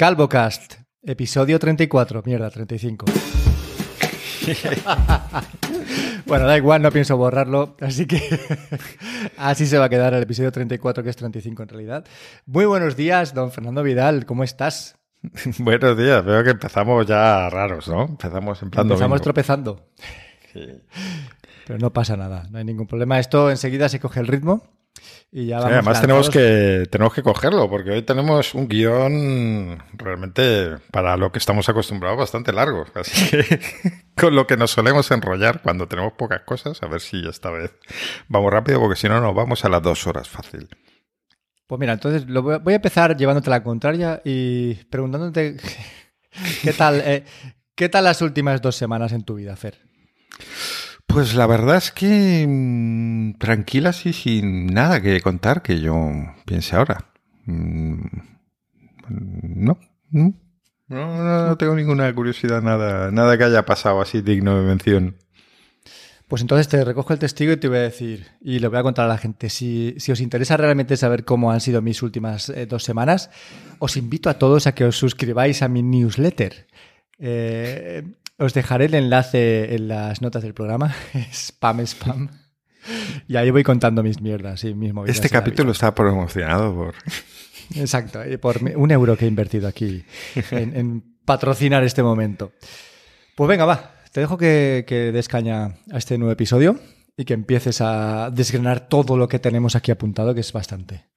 CalvoCast, episodio 34. Mierda, 35. bueno, da igual, no pienso borrarlo, así que así se va a quedar el episodio 34, que es 35 en realidad. Muy buenos días, don Fernando Vidal, ¿cómo estás? Buenos días, veo que empezamos ya raros, ¿no? Empezamos en plan Empezamos domingo. tropezando. Pero no pasa nada, no hay ningún problema. Esto enseguida se coge el ritmo y ya Sí, vamos además tenemos que, tenemos que cogerlo, porque hoy tenemos un guion realmente para lo que estamos acostumbrados bastante largo. Así que con lo que nos solemos enrollar cuando tenemos pocas cosas, a ver si esta vez vamos rápido, porque si no nos vamos a las dos horas fácil. Pues mira, entonces lo voy a, voy a empezar llevándote la contraria y preguntándote qué tal, eh, qué tal las últimas dos semanas en tu vida, Fer. Pues la verdad es que mm, tranquilas y sin nada que contar que yo piense ahora. Mm, No, no, no, tengo ninguna curiosidad, nada, nada que haya pasado así digno de mención. Pues entonces te recojo el testigo y te voy a decir, y le voy a contar a la gente, si, si os interesa realmente saber cómo han sido mis últimas eh, dos semanas, os invito a todos a que os suscribáis a mi newsletter. Eh, os dejaré el enlace en las notas del programa, spam, spam. Y ahí voy contando mis mierdas y mis movidas Este capítulo está promocionado por... Exacto, y por un euro que he invertido aquí en, en patrocinar este momento. Pues venga, va, te dejo que, que des caña a este nuevo episodio y que empieces a desgranar todo lo que tenemos aquí apuntado, que es bastante.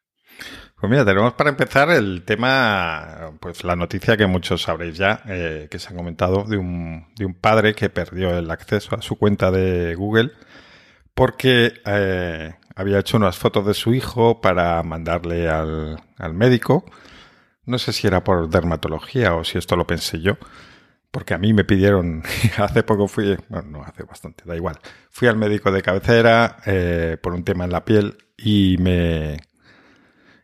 Pues mira, tenemos para empezar el tema, pues la noticia que muchos sabréis ya, eh, que se ha comentado de un, de un padre que perdió el acceso a su cuenta de Google porque eh, había hecho unas fotos de su hijo para mandarle al, al médico. No sé si era por dermatología o si esto lo pensé yo, porque a mí me pidieron, hace poco fui, bueno, no hace bastante, da igual, fui al médico de cabecera eh, por un tema en la piel y me,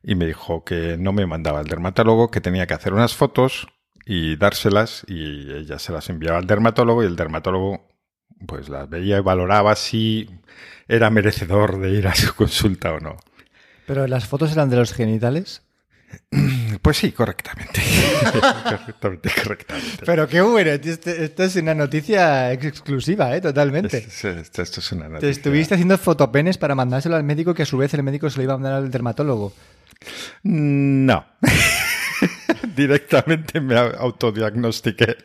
y me dijo que no me mandaba al dermatólogo, que tenía que hacer unas fotos y dárselas y ella se las enviaba al dermatólogo y el dermatólogo pues las veía y valoraba si era merecedor de ir a su consulta o no. Pero las fotos eran de los genitales. Pues sí, correctamente. correctamente, correctamente. Pero qué bueno, esto es una noticia ex- exclusiva, ¿eh? Totalmente. Esto, esto- esto es una Te noticia. estuviste haciendo fotopenes para mandárselo al médico que a su vez el médico se lo iba a mandar al dermatólogo. No. Directamente me autodiagnostiqué.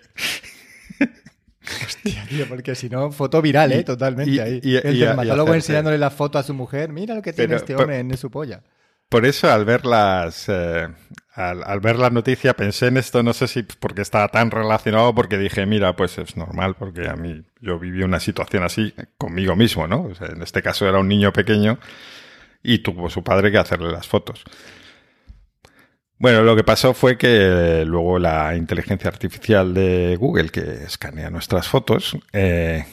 Hostia, tío, porque si no, foto viral, ¿eh? Y- Totalmente y- ahí. y- el dermatólogo enseñándole la foto a su mujer. Mira lo que tiene Pero- este hombre en su polla. Por eso, al ver las, eh, al, al ver la noticia, pensé en esto, no sé si porque estaba tan relacionado, porque dije, mira, pues es normal, porque a mí, yo viví una situación así conmigo mismo, ¿no? O sea, en este caso era un niño pequeño y tuvo su padre que hacerle las fotos. Bueno, lo que pasó fue que luego la inteligencia artificial de Google, que escanea nuestras fotos, eh,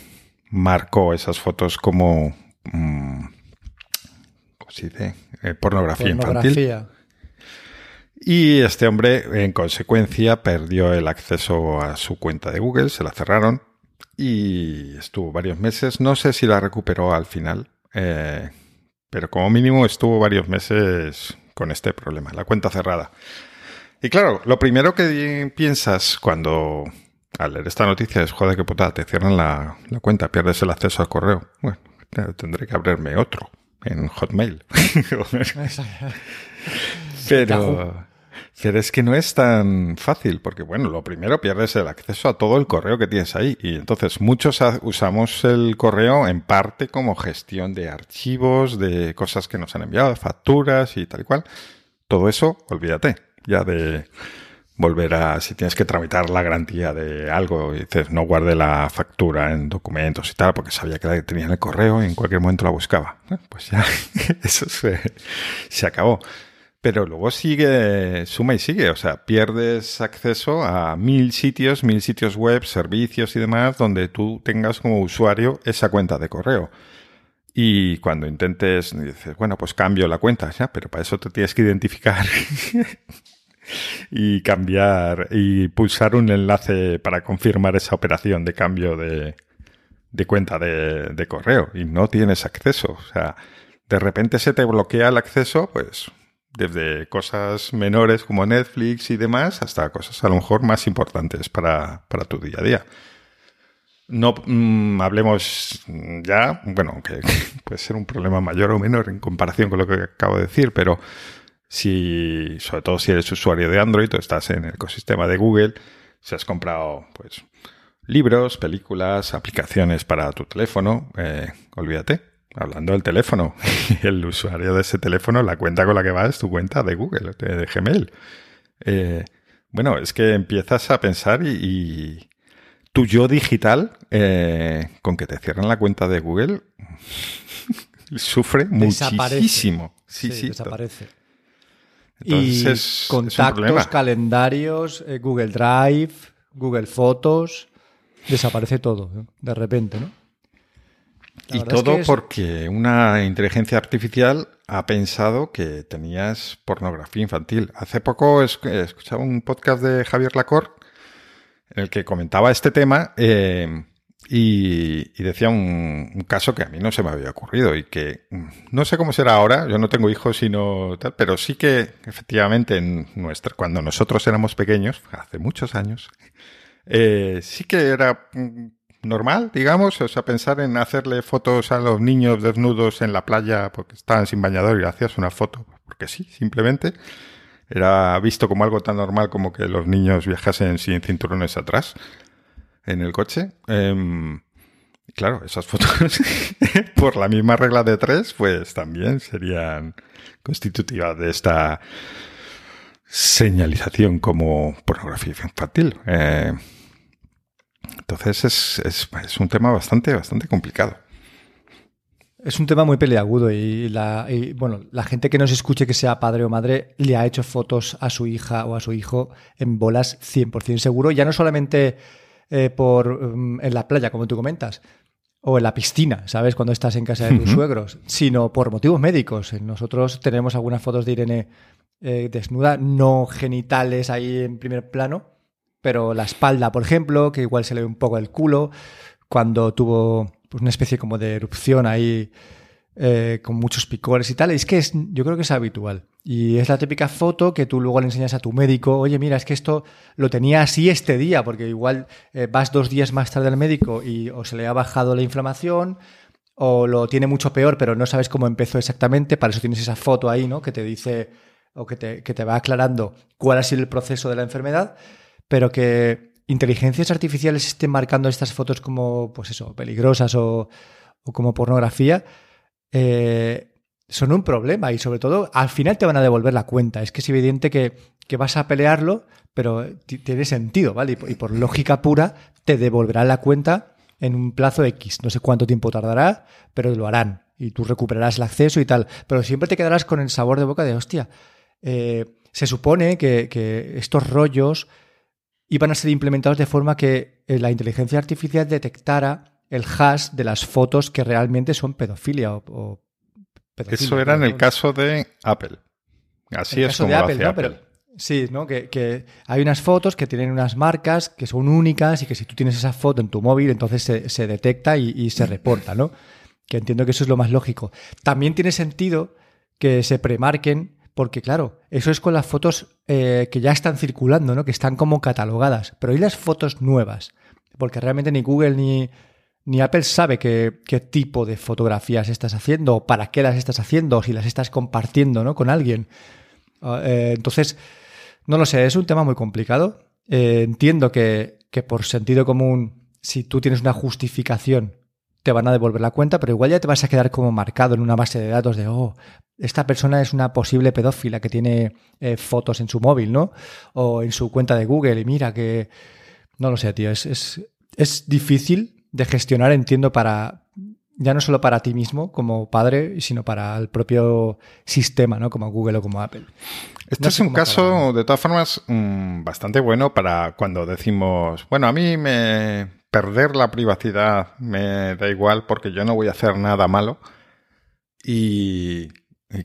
marcó esas fotos como, mm, ¿cómo se dice? Eh, pornografía, infantil. Y este hombre, en consecuencia, perdió el acceso a su cuenta de Google, se la cerraron y estuvo varios meses. No sé si la recuperó al final, eh, pero como mínimo estuvo varios meses con este problema, la cuenta cerrada. Y claro, lo primero que piensas cuando al leer esta noticia es, joder, qué putada, te cierran la, la cuenta, pierdes el acceso al correo. Bueno, tendré que abrirme otro en Hotmail. Pero, pero es que no es tan fácil, porque bueno, lo primero pierdes el acceso a todo el correo que tienes ahí. Y entonces muchos usamos el correo en parte como gestión de archivos, de cosas que nos han enviado, facturas y tal y cual. Todo eso, olvídate, ya de volver a, si tienes que tramitar la garantía de algo y dices, no guarde la factura en documentos y tal, porque sabía que la tenía en el correo y en cualquier momento la buscaba. Pues ya, eso se acabó. Pero luego sigue, suma y sigue, o sea, pierdes acceso a mil sitios, mil sitios web, servicios y demás, donde tú tengas como usuario esa cuenta de correo. Y cuando intentes, dices, bueno, pues cambio la cuenta, ya, pero para eso te tienes que identificar y cambiar y pulsar un enlace para confirmar esa operación de cambio de, de cuenta de, de correo y no tienes acceso. O sea, de repente se te bloquea el acceso, pues desde cosas menores como Netflix y demás hasta cosas a lo mejor más importantes para, para tu día a día. No mm, hablemos ya, bueno, que puede ser un problema mayor o menor en comparación con lo que acabo de decir, pero si, sobre todo si eres usuario de Android o estás en el ecosistema de Google, si has comprado, pues, libros, películas, aplicaciones para tu teléfono, eh, olvídate. Hablando del teléfono, el usuario de ese teléfono, la cuenta con la que va es tu cuenta de Google, de, Gmail. Eh, bueno, es que empiezas a pensar y tu yo digital, eh, con que te cierran la cuenta de Google, sufre muchísimo. Sí, sí, desaparece. y contactos, calendarios, eh, Google Drive, Google Fotos, desaparece todo de repente, ¿no? Y todo porque una inteligencia artificial ha pensado que tenías pornografía infantil. Hace poco escuchaba un podcast de Javier Lacor en el que comentaba este tema eh, y, decía un, caso que a mí no se me había ocurrido y que mm, no sé cómo será ahora, yo no tengo hijos sino tal, pero sí que efectivamente en nuestra, cuando nosotros éramos pequeños, hace muchos años, eh, sí que era mm, normal, digamos, o sea, pensar en hacerle fotos a los niños desnudos en la playa porque estaban sin bañador y hacías una foto, porque sí, simplemente era visto como algo tan normal como que los niños viajasen sin cinturones atrás en el coche. Em, claro, esas fotos, por la misma regla de tres, pues también serían constitutivas de esta señalización como pornografía infantil. Eh, entonces es, es, es, un tema bastante, bastante complicado. Es un tema muy peleagudo y la, bueno, la gente que nos escuche que sea padre o madre le ha hecho fotos a su hija o a su hijo en bolas 100% seguro, ya no solamente eh, por mm, en la playa, como tú comentas, o en la piscina, ¿sabes? Cuando estás en casa de tus suegros, sino por motivos médicos. Nosotros tenemos algunas fotos de Irene eh, desnuda, no genitales ahí en primer plano, pero la espalda, por ejemplo, que igual se le ve un poco el culo, cuando tuvo pues una especie como de erupción ahí eh, con muchos picores y tal. es que es, yo creo que es habitual. Y es la típica foto que tú luego le enseñas a tu médico, oye, mira, es que esto lo tenía así este día, porque igual eh, vas dos días más tarde al médico y o se le ha bajado la inflamación o lo tiene mucho peor, pero no sabes cómo empezó exactamente, para eso tienes esa foto ahí, ¿no? Que te dice o que te, que te va aclarando cuál ha sido el proceso de la enfermedad, pero que inteligencias artificiales estén marcando estas fotos como, pues eso, peligrosas o, como pornografía, eh, son un problema y sobre todo al final te van a devolver la cuenta. Es que es evidente que, vas a pelearlo, pero tiene sentido, ¿vale? Y, por lógica pura te devolverán la cuenta en un plazo X. No sé cuánto tiempo tardará, pero lo harán y tú recuperarás el acceso y tal. Pero siempre te quedarás con el sabor de boca de hostia. Eh, se supone que, que estos rollos iban a ser implementados de forma que eh, la inteligencia artificial detectara el hash de las fotos que realmente son pedofilia o, Eso era en el caso de Apple. Así es como de Apple, Apple. sí, ¿no? Que, hay unas fotos que tienen unas marcas que son únicas y que si tú tienes esa foto en tu móvil, entonces se, detecta y, y, se reporta, ¿no? Que entiendo que eso es lo más lógico. También tiene sentido que se premarquen porque claro, eso es con las fotos eh, que ya están circulando, ¿no? Que están como catalogadas. Pero hay las fotos nuevas. Porque realmente ni Google ni, ni Apple sabe qué, tipo de fotografías estás haciendo, para qué las estás haciendo, si las estás compartiendo, ¿no? Con alguien. Ah, eh, entonces, no lo sé, es un tema muy complicado. Eh, entiendo que, que por sentido común, si tú tienes una justificación te van a devolver la cuenta, pero igual ya te vas a quedar como marcado en una base de datos de, oh, esta persona es una posible pedófila que tiene eh, fotos en su móvil, ¿no? O en su cuenta de Google y mira que... No lo sé, tío, es, es, es difícil de gestionar, entiendo, para... Ya no solo para ti mismo como padre, sino para el propio sistema, ¿no? Como Google o como Apple. Este es un caso, de todas formas, mm, bastante bueno para cuando decimos, bueno, a mí me perder la privacidad me da igual porque yo no voy a hacer nada malo. Y,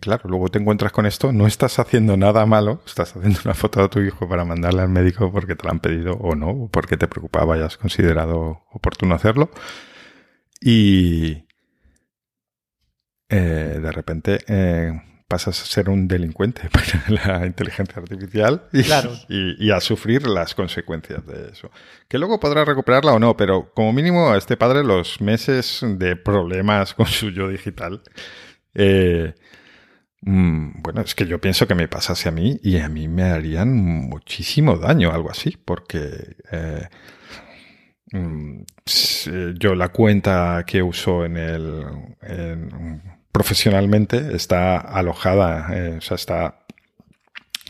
claro, luego te encuentras con esto, no estás haciendo nada malo, estás haciendo una foto de tu hijo para mandarle al médico porque te la han pedido o no, o porque te preocupaba y has considerado oportuno hacerlo. Y eh, de repente, eh, pasas a ser un delincuente para la inteligencia artificial y, Claro. y- y a sufrir las consecuencias de eso. Que luego podrá recuperarla o no, pero como mínimo a este padre los meses de problemas con su yo digital. eh, mm, bueno, es que yo pienso que me pasase a mí y a mí me harían muchísimo daño, algo así, porque eh, mm, s- yo la cuenta que uso en el en- profesionalmente está alojada, eh, o sea, está,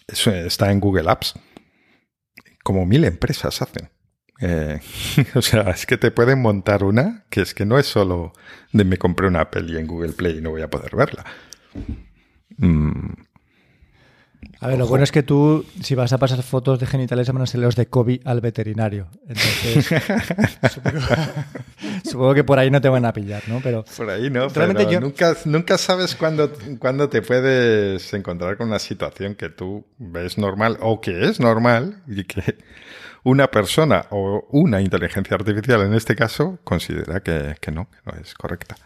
está en Google Apps, como mil empresas hacen. Eh, o sea, es que te pueden montar una que es que no es solo de me compré una peli en Google Play y no voy a poder verla. Mm, A ver, lo bueno es que tú, si vas a pasar fotos de genitales, van a ser los de Kobe al veterinario. Entonces, supongo, supongo que por ahí no te van a pillar, ¿no? Pero Por ahí no, Realmente pero yo- nunca, nunca sabes cuándo, cuándo te puedes encontrar con una situación que tú ves normal o que es normal y que una persona o una inteligencia artificial en este caso considera que, que no, que no es correcta.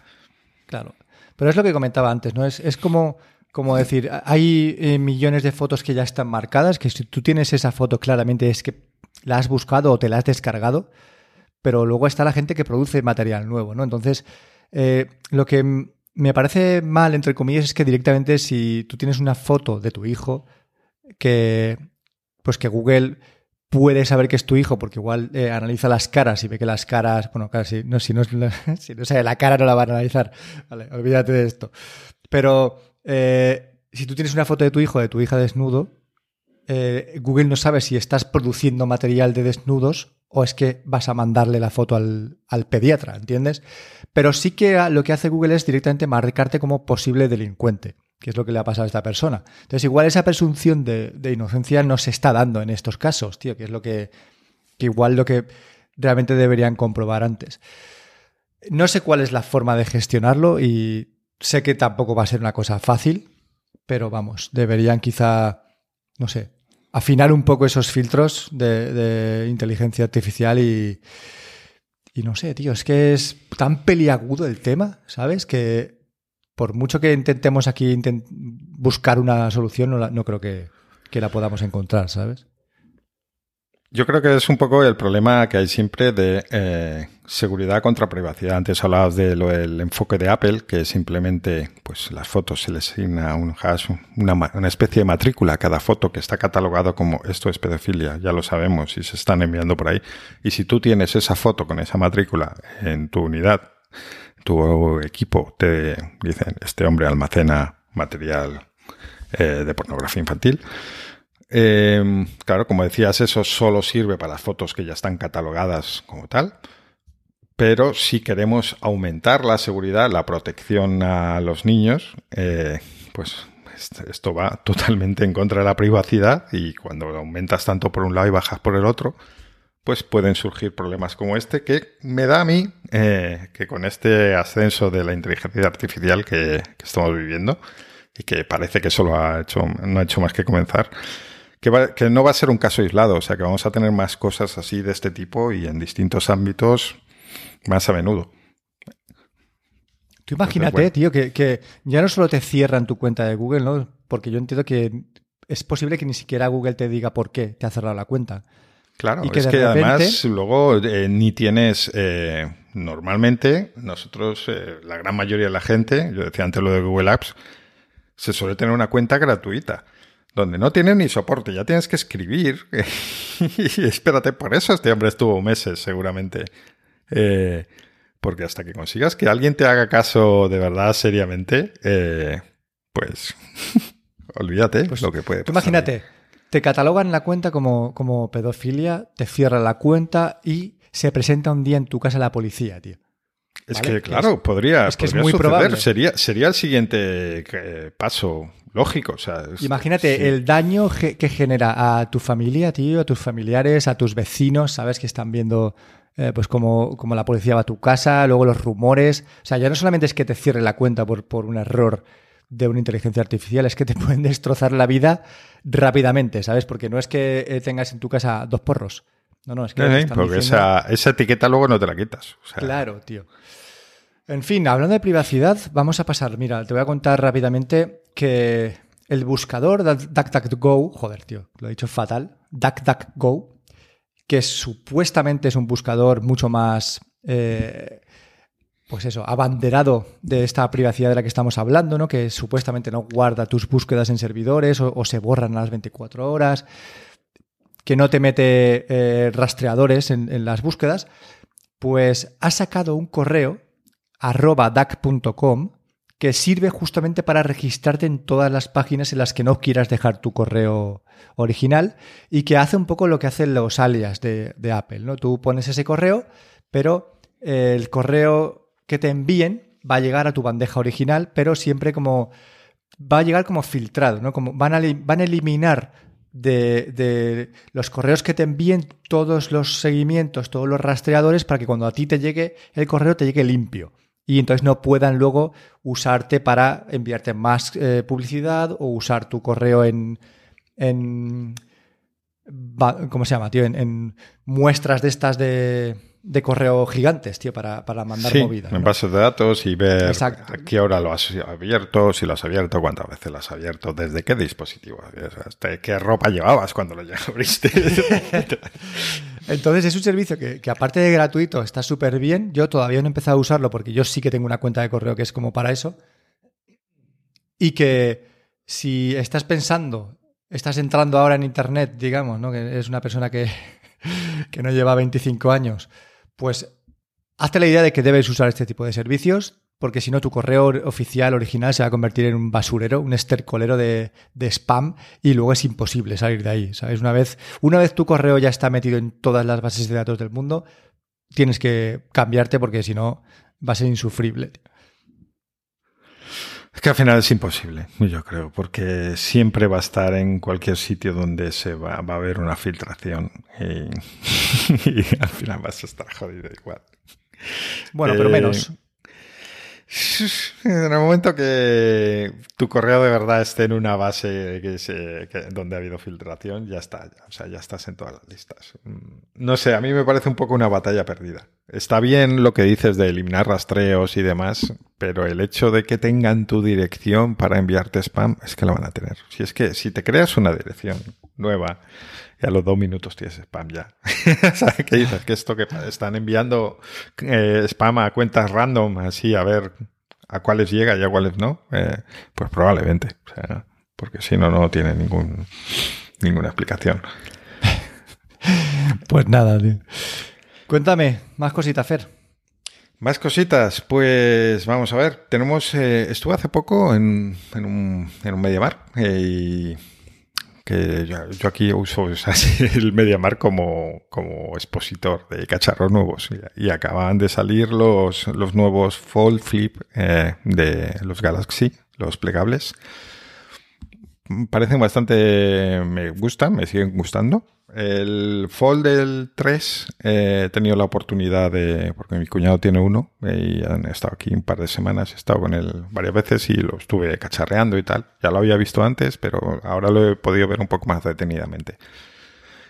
Claro. Pero es lo que comentaba antes, ¿no? Es, es como, como decir, hay eh, millones de fotos que ya están marcadas, que si tú tienes esa foto claramente es que la has buscado o te la has descargado, pero luego está la gente que produce material nuevo, ¿no? Entonces, eh, lo que me parece mal, entre comillas, es que directamente si tú tienes una foto de tu hijo, que pues que Google puede saber que es tu hijo porque igual eh, analiza las caras y ve que las caras, bueno, claro, si no, si no, si no sabe la cara no la van a analizar, vale, olvídate de esto. Pero eh, si tú tienes una foto de tu hijo, de tu hija desnudo, eh, Google no sabe si estás produciendo material de desnudos o es que vas a mandarle la foto al, al pediatra, ¿entiendes? Pero sí que a- lo que hace Google es directamente marcarte como posible delincuente, que es lo que le ha pasado a esta persona. Entonces, igual esa presunción de, de inocencia no se está dando en estos casos, tío, que es lo que, que igual lo que realmente deberían comprobar antes. No sé cuál es la forma de gestionarlo y sé que tampoco va a ser una cosa fácil, pero vamos, deberían quizá, no sé, afinar un poco esos filtros de, inteligencia artificial y, y no sé, tío, es que es tan peliagudo el tema, ¿sabes? Que por mucho que intentemos aquí buscar una solución, no, no creo que, que la podamos encontrar, ¿sabes? Yo creo que es un poco el problema que hay siempre de eh, seguridad contra privacidad. Antes hablabas de lo del enfoque de Apple, que simplemente pues las fotos se les asigna un hash, una, una especie de matrícula a cada foto que está catalogado como esto es pedofilia, ya lo sabemos y se están enviando por ahí. Y si tú tienes esa foto con esa matrícula en tu unidad, tu equipo te dicen este hombre almacena material eh, de pornografía infantil. Eh, claro, como decías, eso solo sirve para fotos que ya están catalogadas como tal. Pero si queremos aumentar la seguridad, la protección a los niños, eh, pues est- esto va totalmente en contra de la privacidad y cuando aumentas tanto por un lado y bajas por el otro, pues pueden surgir problemas como este que me da a mí eh, que con este ascenso de la inteligencia artificial que, que estamos viviendo y que parece que solo ha hecho, no ha hecho más que comenzar, que, va- que no va a ser un caso aislado, o sea que vamos a tener más cosas así de este tipo y en distintos ámbitos más a menudo. Tú imagínate, bueno. tío, que, que ya no solo te cierran tu cuenta de Google, ¿no? Porque yo entiendo que es posible que ni siquiera Google te diga por qué te ha cerrado la cuenta. Claro, Y que es que repente- además luego eh, ni tienes, eh, normalmente nosotros, eh, la gran mayoría de la gente, yo decía antes lo de Google Apps, se suele tener una cuenta gratuita, donde no tiene ni soporte, ya tienes que escribir. y espérate, por eso este hombre estuvo meses seguramente. Eh, porque hasta que consigas que alguien te haga caso de verdad seriamente, eh, pues olvídate Pues lo que puede pasar. imagínate, te catalogan la cuenta como, como pedofilia, te cierran la cuenta y se presenta un día en tu casa la policía, tío. Es ¿Vale? que, claro, podría, es que es muy suceder. probable. Sería, sería el siguiente eh, paso lógico. O sea, es- Imagínate sí. el daño ge- que genera a tu familia, tío, a tus familiares, a tus vecinos, sabes que están viendo eh, pues como, como la policía va a tu casa, luego los rumores. O sea, ya no solamente es que te cierre la cuenta por, por un error de una inteligencia artificial, es que te pueden destrozar la vida rápidamente, ¿sabes? Porque no es que eh, tengas en tu casa dos porros. No, no, es que sí, están porque diciendo- esa, esa etiqueta luego no te la quitas. O sea, Claro, tío. En fin, hablando de privacidad, vamos a pasar. Mira, te voy a contar rápidamente que el buscador DuckDuckGo, joder, tío, lo he dicho fatal, DuckDuckGo, que supuestamente es un buscador mucho más, eh, pues eso, abanderado de esta privacidad de la que estamos hablando, ¿no? Que supuestamente no guarda tus búsquedas en servidores o, se borran a las 24 horas, que no te mete eh, rastreadores en, en las búsquedas, pues ha sacado un correo arroba duck.com que sirve justamente para registrarte en todas las páginas en las que no quieras dejar tu correo original y que hace un poco lo que hacen los alias de, Apple. ¿no? Tú pones ese correo, pero el correo que te envíen va a llegar a tu bandeja original, pero siempre como va a llegar como filtrado, ¿no? Como van a, van a eliminar de, de, los correos que te envíen todos los seguimientos, todos los rastreadores, para que cuando a ti te llegue el correo te llegue limpio y entonces no puedan luego usarte para enviarte más eh, publicidad o usar tu correo en, en ¿cómo se llama, tío? En, muestras de estas de, de correo gigantes, tío, para, para mandar sí, movida. En bases de datos y ver a qué hora lo has abierto, si lo has abierto, cuántas veces lo has abierto, desde qué dispositivo, qué ropa llevabas cuando lo abriste. Entonces es un servicio que, aparte de gratuito está súper bien. Yo todavía no he empezado a usarlo porque yo sí que tengo una cuenta de correo que es como para eso. Y que si estás pensando, estás entrando ahora en Internet, digamos, ¿no? que es una persona que, que no lleva 25 años, pues hazte la idea de que debes usar este tipo de servicios porque si no tu correo oficial original se va a convertir en un basurero, un estercolero de, spam y luego es imposible salir de ahí, ¿sabes? Una vez, una vez tu correo ya está metido en todas las bases de datos del mundo, tienes que cambiarte porque si no va a ser insufrible. Es que al final es imposible, yo creo, porque siempre va a estar en cualquier sitio donde se va, a haber una filtración y, al final vas a estar jodido igual. Bueno, pero eh, menos. En el momento que tu correo de verdad esté en una base donde ha habido filtración, ya está, o sea, ya estás en todas las listas. Mm, no sé, a mí me parece un poco una batalla perdida. Está bien lo que dices de eliminar rastreos y demás, pero el hecho de que tengan tu dirección para enviarte spam es que lo van a tener. Si es que si te creas una dirección nueva y a los dos minutos tienes spam ya. ¿Sabes qué dices? Que esto que están enviando eh, spam a cuentas random, así a ver a cuáles llega y a cuáles no, eh, pues probablemente. O sea, porque si no, no tiene ningún, ninguna explicación. pues nada, tío. Cuéntame, más cositas, Fer. Más cositas, pues vamos a ver. Tenemos, eh, estuve hace poco en, en un, en un Mediamar y que yo, aquí uso el MediaMark como, como expositor de cacharros nuevos y, acaban de salir los, los nuevos Fold Flip eh, de los Galaxy, los plegables. Parecen bastante, me gustan, me siguen gustando. El Fold del 3 eh, he tenido la oportunidad de, porque mi cuñado tiene uno y han estado aquí un par de semanas, he estado con él varias veces y lo estuve cacharreando y tal. Ya lo había visto antes, pero ahora lo he podido ver un poco más detenidamente.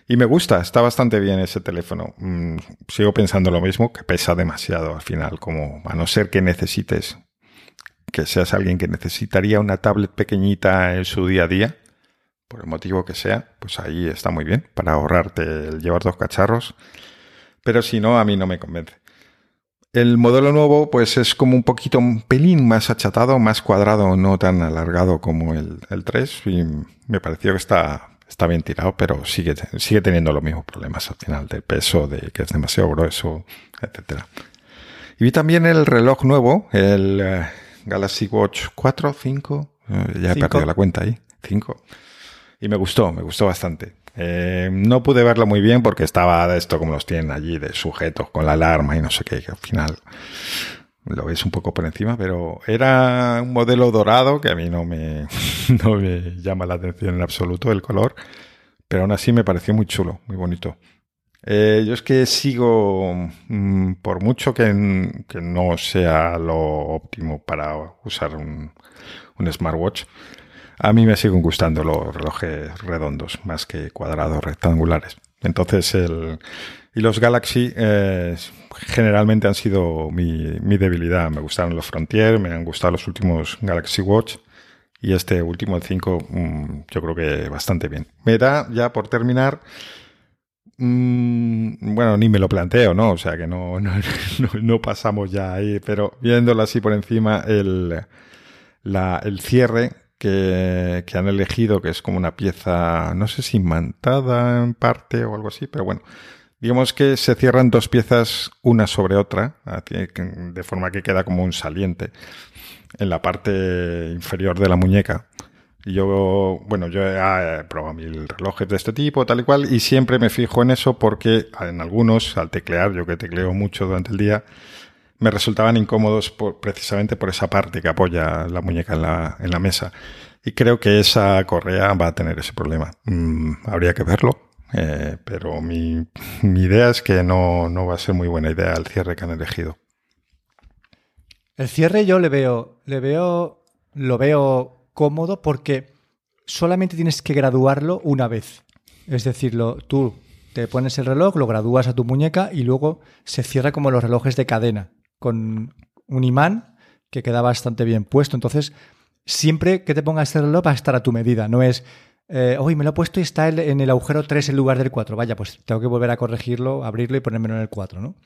Y me gusta, está bastante bien ese teléfono. Mm, sigo pensando lo mismo, que pesa demasiado al final, como a no ser que necesites, que seas alguien que necesitaría una tablet pequeñita en su día a día por el motivo que sea, pues ahí está muy bien para ahorrarte el llevar dos cacharros. Pero si no, a mí no me convence. El modelo nuevo, pues es como un poquito, un pelín más achatado, más cuadrado, no tan alargado como el, el 3. Y me pareció que está, está bien tirado, pero sigue, sigue teniendo los mismos problemas al final, de peso, de que es demasiado grueso, etcétera. Y vi también el reloj nuevo, el eh, Galaxy Watch 4, 5, eh, ya he perdido la cuenta ahí, 5 y me gustó, me gustó bastante. Eh, no pude verlo muy bien porque estaba de esto como los tienen allí, de sujetos con la alarma y no sé qué, que al final lo ves un poco por encima, pero era un modelo dorado que a mí no me, no me llama la atención en absoluto el color, pero aún así me pareció muy chulo, muy bonito. Eh, yo es que sigo, mm, por mucho que, que, no sea lo óptimo para usar un, smartwatch, a mí me siguen gustando los relojes redondos más que cuadrados rectangulares. Entonces, el, y los Galaxy eh, generalmente han sido mi, mi, debilidad. Me gustaron los Frontier, me han gustado los últimos Galaxy Watch Y este último, el 5, mm, yo creo que bastante bien. Me da, ya por terminar, mm, bueno, ni me lo planteo, ¿no? O sea que no, no, pasamos ya ahí, pero viéndolo así por encima, el, el cierre que, que, han elegido, que es como una pieza, no sé si imantada en parte o algo así, pero bueno, digamos que se cierran dos piezas una sobre otra, de forma que queda como un saliente en la parte inferior de la muñeca. Y yo, bueno, yo he probado mil relojes de este tipo, tal y cual, y siempre me fijo en eso porque en algunos, al teclear, yo que tecleo mucho durante el día, me resultaban incómodos precisamente por esa parte que apoya la muñeca en la, en la mesa. Y creo que esa correa va a tener ese problema. Mm, habría que verlo, eh, pero mi, mi, idea es que no, no va a ser muy buena idea el cierre que han elegido. El cierre yo le veo, le veo, lo veo cómodo porque solamente tienes que graduarlo una vez. Es decir, tú te pones el reloj, lo gradúas a tu muñeca y luego se cierra como los relojes de cadena, con un imán que queda bastante bien puesto. Entonces, siempre que te pongas el reloj va a estar a tu medida. No es, eh, hoy me lo he puesto y está en el agujero 3 en lugar del 4. Vaya, pues tengo que volver a corregirlo, abrirlo y ponérmelo en el 4, ¿no?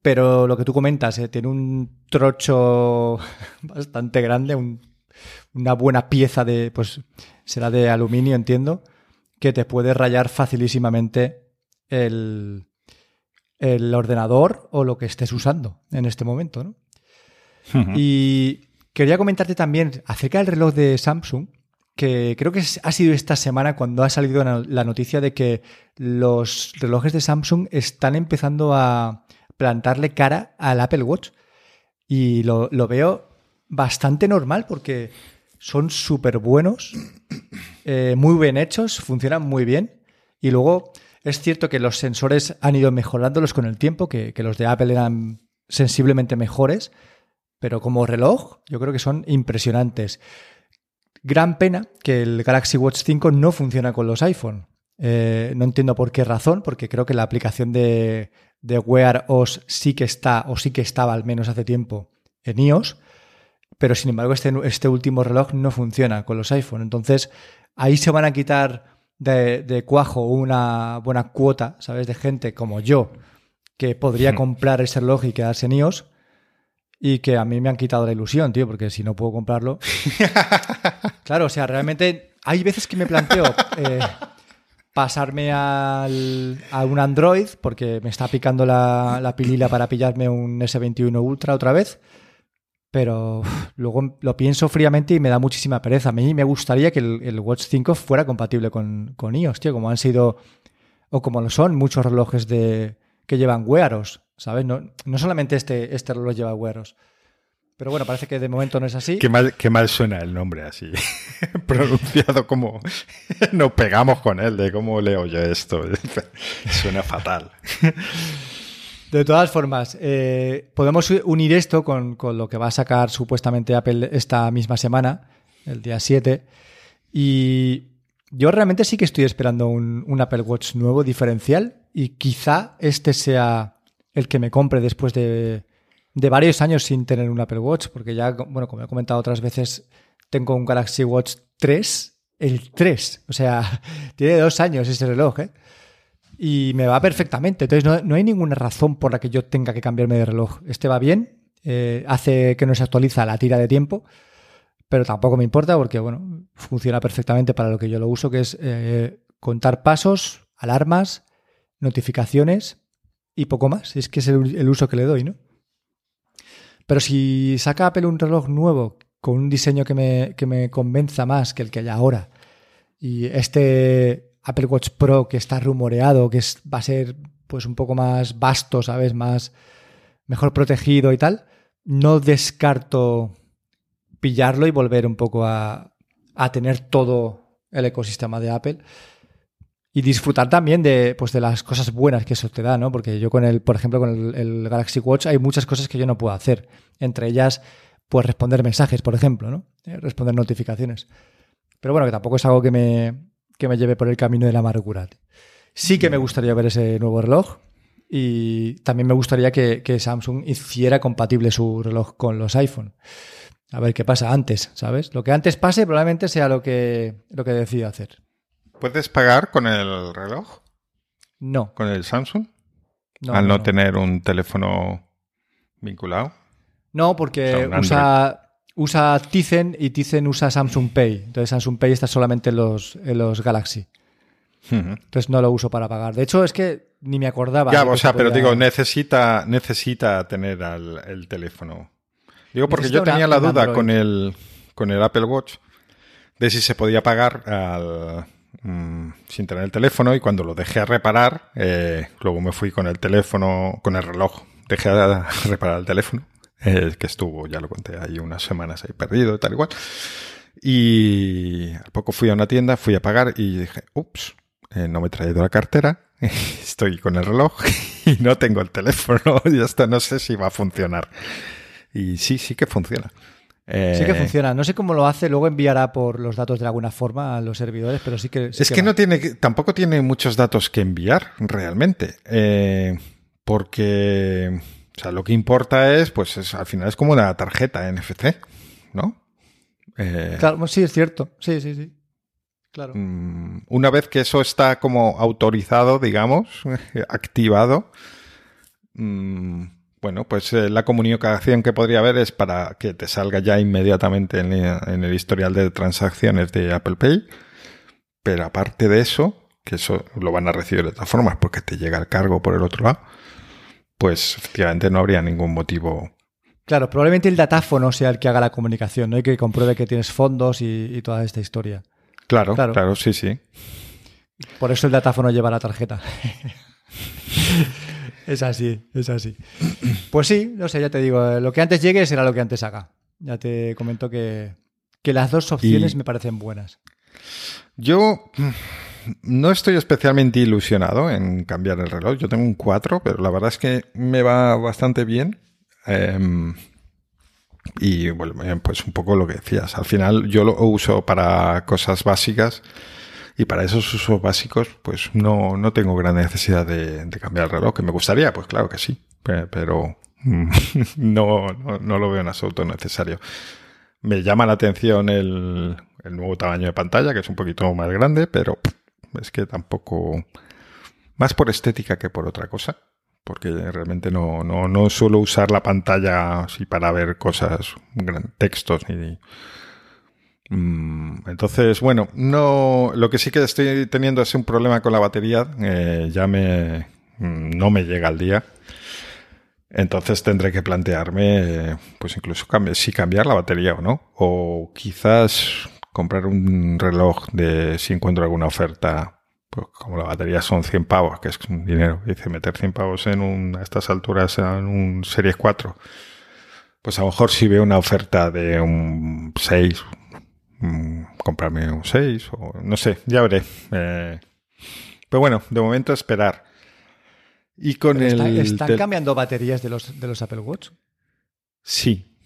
Pero lo que tú comentas, eh, tiene un trocho bastante grande, una buena pieza de, pues será de aluminio, entiendo, que te puede rayar facilísimamente el, el ordenador o lo que estés usando en este momento, ¿no? Y quería comentarte también acerca del reloj de Samsung, que creo que ha sido esta semana cuando ha salido la noticia de que los relojes de Samsung están empezando a, plantarle cara al Apple Watch. Y lo, veo bastante normal porque son súper buenos, eh, muy bien hechos, funcionan muy bien. Y luego es cierto que los sensores han ido mejorándolos con el tiempo, que, los de Apple eran sensiblemente mejores, pero como reloj yo creo que son impresionantes. Gran pena que el Galaxy Watch 5 no funciona con los iPhone. Eh, no entiendo por qué razón, porque creo que la aplicación de, de Wear OS sí que está, o sí que estaba al menos hace tiempo, en iOS, pero sin embargo este, este último reloj no funciona con los iPhone. Entonces ahí se van a quitar de, cuajo una buena cuota, ¿sabes? De gente como yo que podría comprar ese reloj y quedarse en iOS. Y que a mí me han quitado la ilusión, tío, porque si no puedo comprarlo. claro, o sea, realmente hay veces que me planteo. Eh, pasarme al, a un Android porque me está picando la, la, pilila para pillarme un S21 Ultra otra vez. Pero luego lo pienso fríamente y me da muchísima pereza. A mí me gustaría que el, Watch 5 fuera compatible con, con, iOS, tío, como han sido o como lo son muchos relojes de, que llevan Wear OS, ¿sabes? No, no solamente este, este reloj lleva Wear OS. Pero bueno, parece que de momento no es así. Qué mal, qué mal suena el nombre así, pronunciado como nos pegamos con él, de cómo leo yo esto. suena fatal. De todas formas, eh, podemos unir esto con, lo que va a sacar supuestamente Apple esta misma semana, el día 7. Y yo realmente sí que estoy esperando un, un Apple Watch nuevo, diferencial, y quizá este sea el que me compre después de de varios años sin tener un Apple Watch, porque ya, bueno, como he comentado otras veces, tengo un Galaxy Watch 3, el 3, o sea, tiene dos años ese reloj, ¿eh? Y me va perfectamente, entonces no, hay ninguna razón por la que yo tenga que cambiarme de reloj. Este va bien, eh, hace que no se actualiza la tira de tiempo, pero tampoco me importa porque, bueno, funciona perfectamente para lo que yo lo uso, que es eh, contar pasos, alarmas, notificaciones y poco más. Es que es el uso que le doy, ¿no? Pero si saca Apple un reloj nuevo con un diseño que me, que me convenza más que el que hay ahora, y este Apple Watch Pro que está rumoreado, que es, va a ser pues un poco más vasto, ¿sabes? Más mejor protegido y tal, no descarto pillarlo y volver un poco a, a tener todo el ecosistema de Apple y disfrutar también de, pues, de las cosas buenas que eso te da, ¿no? Porque yo con el, por ejemplo, con el, Galaxy Watch hay muchas cosas que yo no puedo hacer. Entre ellas, pues responder mensajes, por ejemplo, ¿no? Eh, responder notificaciones. Pero bueno, que tampoco es algo que me, que me lleve por el camino de la amargura. Sí que me gustaría ver ese nuevo reloj y también me gustaría que, que Samsung hiciera compatible su reloj con los iPhone. A ver qué pasa antes, ¿sabes? Lo que antes pase probablemente sea lo que, lo que decida hacer. ¿Puedes pagar con el reloj? No. ¿Con el Samsung? al no, tener un teléfono vinculado. No, porque usa, usa Tizen y Tizen usa Samsung Pay. Entonces Samsung Pay está solamente en los, en los Galaxy. Entonces no lo uso para pagar. De hecho, es que ni me acordaba. Ya, o sea, pero digo, necesita, necesita tener el teléfono. Digo, porque yo tenía la duda con el, con el Apple Watch de si se podía pagar al, mm, sin tener el teléfono y cuando lo dejé a reparar, eh, luego me fui con el teléfono, con el reloj, dejé a reparar el teléfono, eh, que estuvo, ya lo conté, ahí unas semanas ahí perdido, tal y cual. Y al poco fui a una tienda, fui a pagar y dije, ups, eh, no me he traído la cartera, estoy con el reloj y no tengo el teléfono, y hasta no sé si va a funcionar. Y sí, sí que funciona. Sí que eh, funciona. No sé cómo lo hace, luego enviará por los datos de alguna forma a los servidores, pero sí que. es que, no tiene, tampoco tiene muchos datos que enviar realmente. Eh, porque, o sea, lo que importa es, pues al final es como una tarjeta NFC, ¿no? Eh, claro, sí, es cierto. Sí, sí, sí. Claro. Mm, una vez que eso está como autorizado, digamos, activado, mmm, bueno, pues eh, la comunicación que podría haber es para que te salga ya inmediatamente en, el historial de transacciones de Apple Pay. Pero aparte de eso, que eso lo van a recibir de todas formas porque te llega el cargo por el otro lado, pues efectivamente no habría ningún motivo. Claro, probablemente el datáfono sea el que haga la comunicación, ¿no? hay que compruebe que tienes fondos y, y toda esta historia. Claro, claro, claro, sí, sí. Por eso el datáfono lleva la tarjeta. Es así, es así. Pues sí, no sé, ya te digo, lo que antes llegue será lo que antes haga. Ya te comento que, las dos opciones me parecen buenas. Yo mm, no estoy especialmente ilusionado en cambiar el reloj. Yo tengo un 4, pero la verdad es que me va bastante bien. Em, y bueno, pues un poco lo que decías. Al final yo lo uso para cosas básicas y para esos usos básicos, pues no, no tengo gran necesidad de, cambiar el reloj. Que me gustaría, pues claro que sí, pero no, no, lo veo en absoluto necesario. Me llama la atención el nuevo tamaño de pantalla, que es un poquito más grande, pero es que tampoco... Más por estética que por otra cosa porque realmente no, no, no suelo usar la pantalla así para ver cosas, textos ni, Mm, entonces, bueno, no, lo que sí que estoy teniendo es un problema con la batería. Eh, ya me, mm, no me llega al día. Entonces tendré que plantearme, pues incluso si cambiar la batería o no. O quizás comprar un reloj de si encuentro alguna oferta. Pues como la batería son 100 pavos, que es un dinero. Dice meter 100 pavos en un, a estas alturas en un Series 4. Pues a lo mejor si veo una oferta de un 6, Mm, comprarme un 6 o no sé, ya veré. Eh, pero bueno, de momento esperar. Y con el. ¿Están cambiando baterías de los, de los Apple Watch? Sí.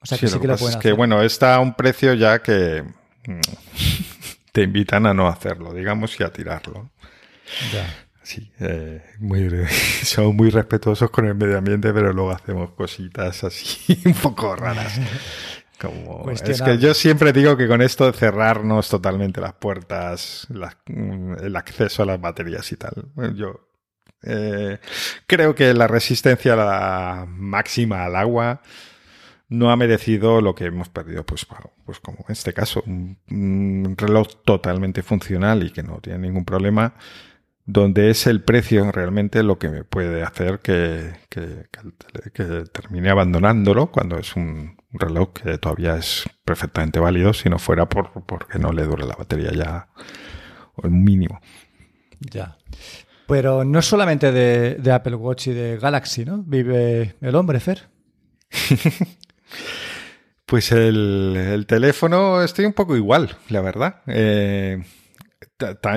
O sea que sí, que, lo pueden es que, bueno, está a un precio ya que te invitan a no hacerlo, digamos, y a tirarlo. Ya. Sí, eh, muy, somos muy respetuosos con el medio ambiente, pero luego hacemos cositas así un poco raras. es que yo siempre digo que con esto de cerrarnos totalmente las puertas, el acceso a las baterías y tal, yo eh, creo que la resistencia la máxima al agua no ha merecido lo que hemos perdido, pues, pues como en este caso, un reloj totalmente funcional y que no tiene ningún problema donde es el precio realmente lo que me puede hacer que, termine abandonándolo cuando es un reloj que todavía es perfectamente válido, si no fuera por porque no le dure la batería ya o el mínimo. Ya. Pero no solamente de, Apple Watch y de Galaxy, ¿no? Vive el hombre, Fer. pues el, el, teléfono estoy un poco igual, la verdad. Eh,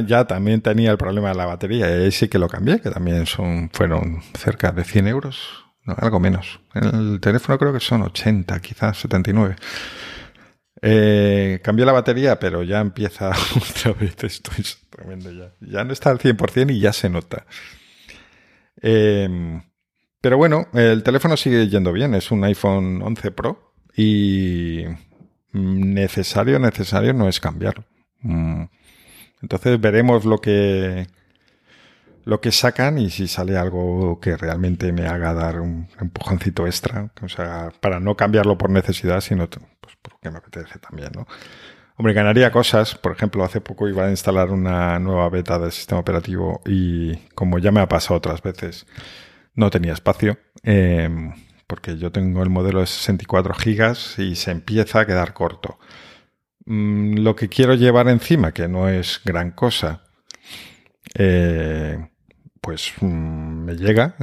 ya también tenía el problema de la batería y ahí sí que lo cambié, que también son, fueron cerca de 100 euros, algo menos. En el teléfono creo que son 80, quizás 79. Eh, cambié la batería, pero ya empieza otra vez. Esto es tremendo ya. Ya no está al 100% y ya se nota. Em, pero bueno, el teléfono sigue yendo bien. Es un iPhone 11 Pro. y necesario, necesario no es cambiarlo. Mm. Entonces veremos lo que lo que sacan y si sale algo que realmente me haga dar un empujoncito extra, o sea, para no cambiarlo por necesidad, sino pues porque me apetece también, ¿no? Hombre, ganaría cosas. Por ejemplo, hace poco iba a instalar una nueva beta del sistema operativo y como ya me ha pasado otras veces, no tenía espacio. Em, porque yo tengo el modelo de 64 gigas y se empieza a quedar corto. Mm, lo que quiero llevar encima, que no es gran cosa, eh, pues mm, me llega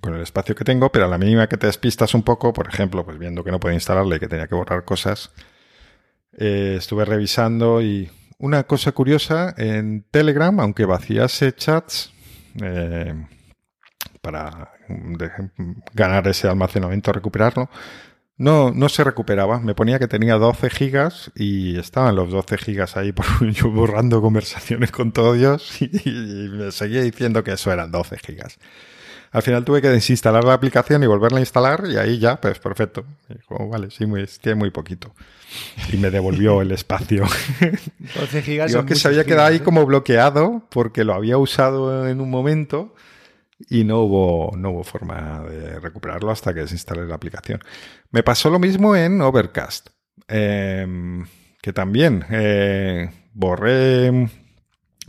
con el espacio que tengo, pero a la mínima que te despistas un poco, por ejemplo, pues viendo que no puedo instalarle y que tenía que borrar cosas, eh, estuve revisando y una cosa curiosa en Telegram, aunque vaciase chats para ganar ese almacenamiento, recuperarlo, no, no se recuperaba. Me ponía que tenía 12 gigas y estaban los 12 gigas ahí por yo borrando conversaciones con todos y, me seguía diciendo que eso eran 12 gigas. Al final tuve que desinstalar la aplicación y volverla a instalar y ahí ya, pues perfecto. dijo, vale, sí, muy, tiene muy poquito. Y me devolvió el espacio. 12 gigas. Digo que se había quedado ahí ¿eh? como bloqueado porque lo había usado en un momento y no hubo, no hubo forma de recuperarlo hasta que se instalé la aplicación. Me pasó lo mismo en Overcast, em, que también eh, borré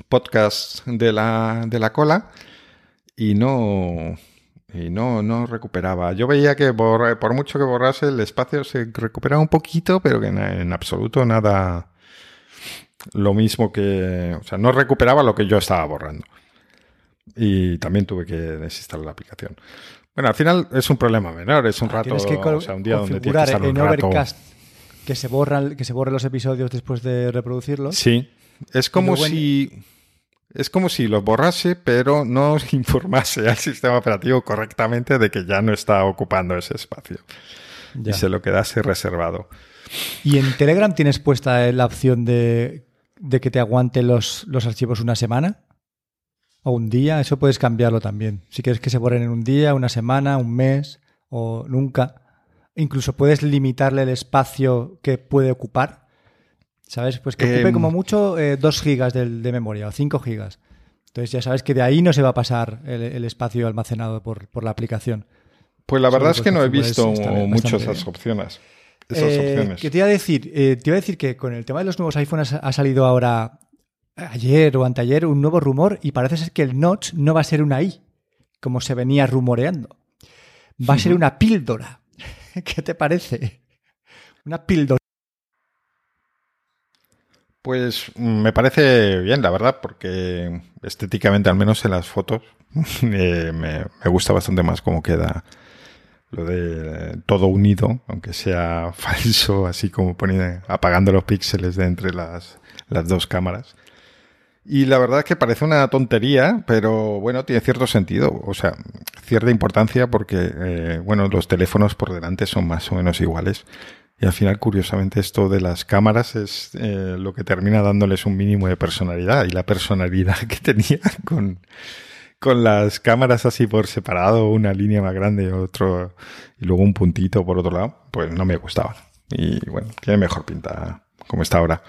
podcasts de la, de la cola y no, y no, no recuperaba. Yo veía que por mucho que borrase el espacio se recuperaba un poquito, pero que en absoluto nada lo mismo que, o sea, no recuperaba lo que yo estaba borrando y también tuve que desinstalar la aplicación. Bueno, al final es un problema menor, es un ah, rato, que o sea, un día donde tienes que estar en Overcast que se borran, que se borren los episodios después de reproducirlos. Sí, es como si es como si los borrase, pero no informase al sistema operativo correctamente de que ya no está ocupando ese espacio y se lo quedase reservado. ¿Y en Telegram tienes puesta la opción de, de que te aguante los, los archivos una semana? O un día, eso puedes cambiarlo también. Si quieres que se borren en un día, una semana, un mes o nunca. Incluso puedes limitarle el espacio que puede ocupar. ¿Sabes? Pues que ocupe em. como mucho eh, 2 gigas de, memoria o 5 gigas. Entonces ya sabes que de ahí no se va a pasar el, espacio almacenado por, la aplicación. Pues la verdad es que no he visto muchas esas opciones. Esas eh, opciones. ¿Qué te iba a decir? Eh, te iba a decir que con el tema de los nuevos iPhones ha salido ahora ayer o anteayer un nuevo rumor y parece ser que el notch no va a ser una I, como se venía rumoreando. Va a ser una píldora. ¿Qué te parece? Una píldora. Pues mm, me parece bien, la verdad, porque estéticamente, al menos en las fotos, eh, me, gusta bastante más cómo queda lo de todo unido, aunque sea falso, así como poniendo, apagando los píxeles de entre las, las dos cámaras. Y la verdad es que parece una tontería, pero bueno, tiene cierto sentido, o sea, cierta importancia porque, eh, bueno, los teléfonos por delante son más o menos iguales. Y al final, curiosamente, esto de las cámaras es eh, lo que termina dándoles un mínimo de personalidad. Y la personalidad que tenía con, con las cámaras así por separado, una línea más grande otro, y luego un puntito por otro lado, pues no me gustaba. Y bueno, tiene mejor pinta como está ahora.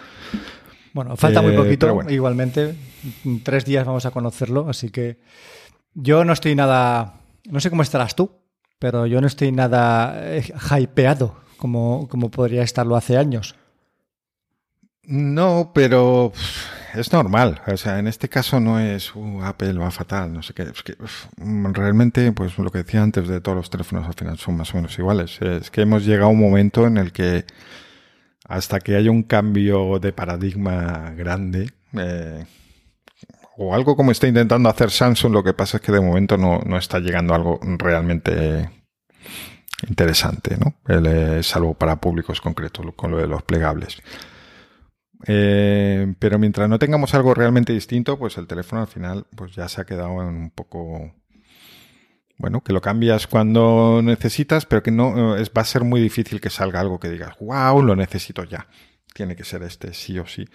Bueno, falta muy eh, poquito, igualmente. En tres días vamos a conocerlo, así que yo no estoy nada. No sé cómo estarás tú, pero yo no estoy nada eh, hypeado como, como podría estarlo hace años. No, pero es normal. O sea, en este caso no es uh, Apple va fatal, no sé qué. Es que, realmente, pues lo que decía antes de todos los teléfonos al final son más o menos iguales. Es que hemos llegado a un momento en el que hasta que haya un cambio de paradigma grande, eh, o algo como está intentando hacer Samsung, lo que pasa es que de momento no, está llegando algo realmente interesante, ¿no? El, salvo para públicos concretos, con lo de los plegables. Eh, pero mientras no tengamos algo realmente distinto, pues el teléfono al final pues ya se ha quedado en un poco bueno, que lo cambias cuando necesitas, pero que no es, va a ser muy difícil que salga algo que digas, wow, lo necesito ya. Tiene que ser este, sí o sí.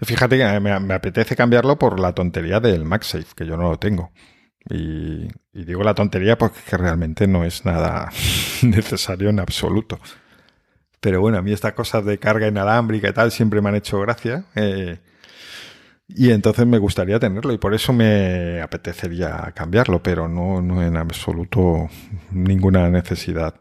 Fíjate que me, apetece cambiarlo por la tontería del MagSafe, que yo no lo tengo. Y, digo la tontería porque realmente no es nada necesario en absoluto. Pero bueno, a mí estas cosas de carga inalámbrica y tal siempre me han hecho gracia. Eh, y entonces me gustaría tenerlo y por eso me apetecería cambiarlo, pero no, no en absoluto ninguna necesidad.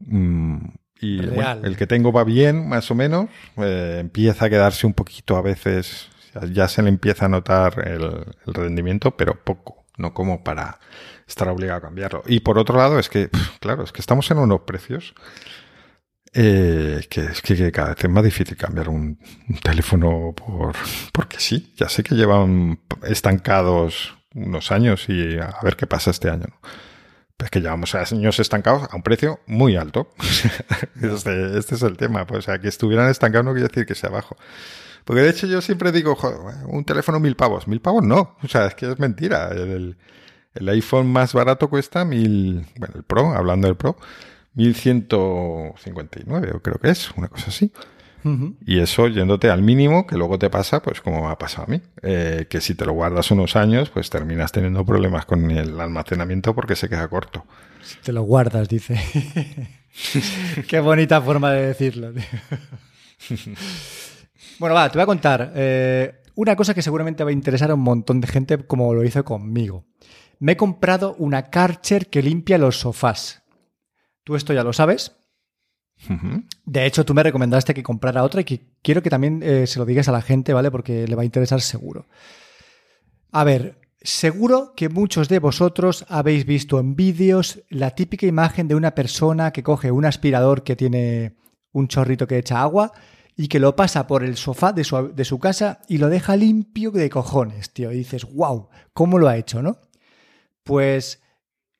Mm, y el que tengo va bien, más o menos. Eh, empieza a quedarse un poquito a veces, ya se le empieza a notar el, rendimiento, pero poco, no como para estar obligado a cambiarlo. Y por otro lado, es que, claro, es que estamos en unos precios eh, que es que, cada vez es más difícil cambiar un, teléfono por, porque sí. Ya sé que llevan estancados unos años y a ver qué pasa este año. Pues que llevamos años estancados a un precio muy alto. este, este, es el tema. Pues, o sea, que estuvieran estancados no quiere decir que sea bajo. Porque de hecho yo siempre digo, un teléfono mil pavos. Mil pavos no. O sea, es que es mentira. El, el iPhone más barato cuesta mil, bueno, el Pro, hablando del Pro, 1159, creo que es, una cosa así. Y eso yéndote al mínimo, que luego te pasa, pues como me ha pasado a mí, eh, que si te lo guardas unos años, pues terminas teniendo problemas con el almacenamiento porque se queda corto. Si te lo guardas, dice. Qué bonita forma de decirlo. bueno, va, te voy a contar eh, una cosa que seguramente va a interesar a un montón de gente como lo hizo conmigo. Me he comprado una Karcher que limpia los sofás. Tú esto ya lo sabes. De hecho, tú me recomendaste que comprara otra y que quiero que también eh, se lo digas a la gente, ¿vale? Porque le va a interesar seguro. A ver, seguro que muchos de vosotros habéis visto en vídeos la típica imagen de una persona que coge un aspirador que tiene un chorrito que echa agua y que lo pasa por el sofá de su, de su casa y lo deja limpio de cojones, tío. Y dices, wow, ¿cómo lo ha hecho, no? Pues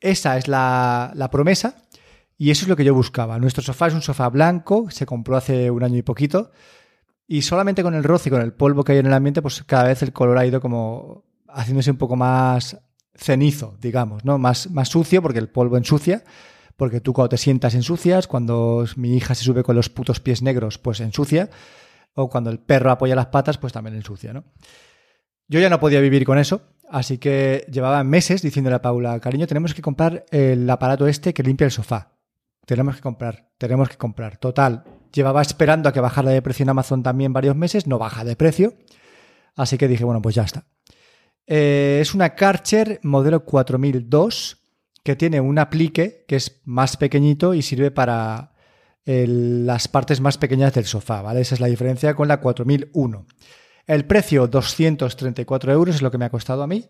esa es la, la promesa y eso es lo que yo buscaba. Nuestro sofá es un sofá blanco, se compró hace un año y poquito. Y solamente con el roce y con el polvo que hay en el ambiente, pues cada vez el color ha ido como haciéndose un poco más cenizo, digamos, ¿no? Más, más sucio, porque el polvo ensucia. Porque tú cuando te sientas ensucias, cuando mi hija se sube con los putos pies negros, pues ensucia. O cuando el perro apoya las patas, pues también ensucia, ¿no? Yo ya no podía vivir con eso, así que llevaba meses diciéndole a Paula, cariño, tenemos que comprar el aparato este que limpia el sofá. Tenemos que comprar, tenemos que comprar. Total, llevaba esperando a que bajara de precio en Amazon también varios meses, no baja de precio. Así que dije, bueno, pues ya está. Eh, es una Karcher modelo 4002 que tiene un aplique que es más pequeñito y sirve para las partes más pequeñas del sofá, ¿vale? Esa es la diferencia con la 4001. El precio 234 euros es lo que me ha costado a mí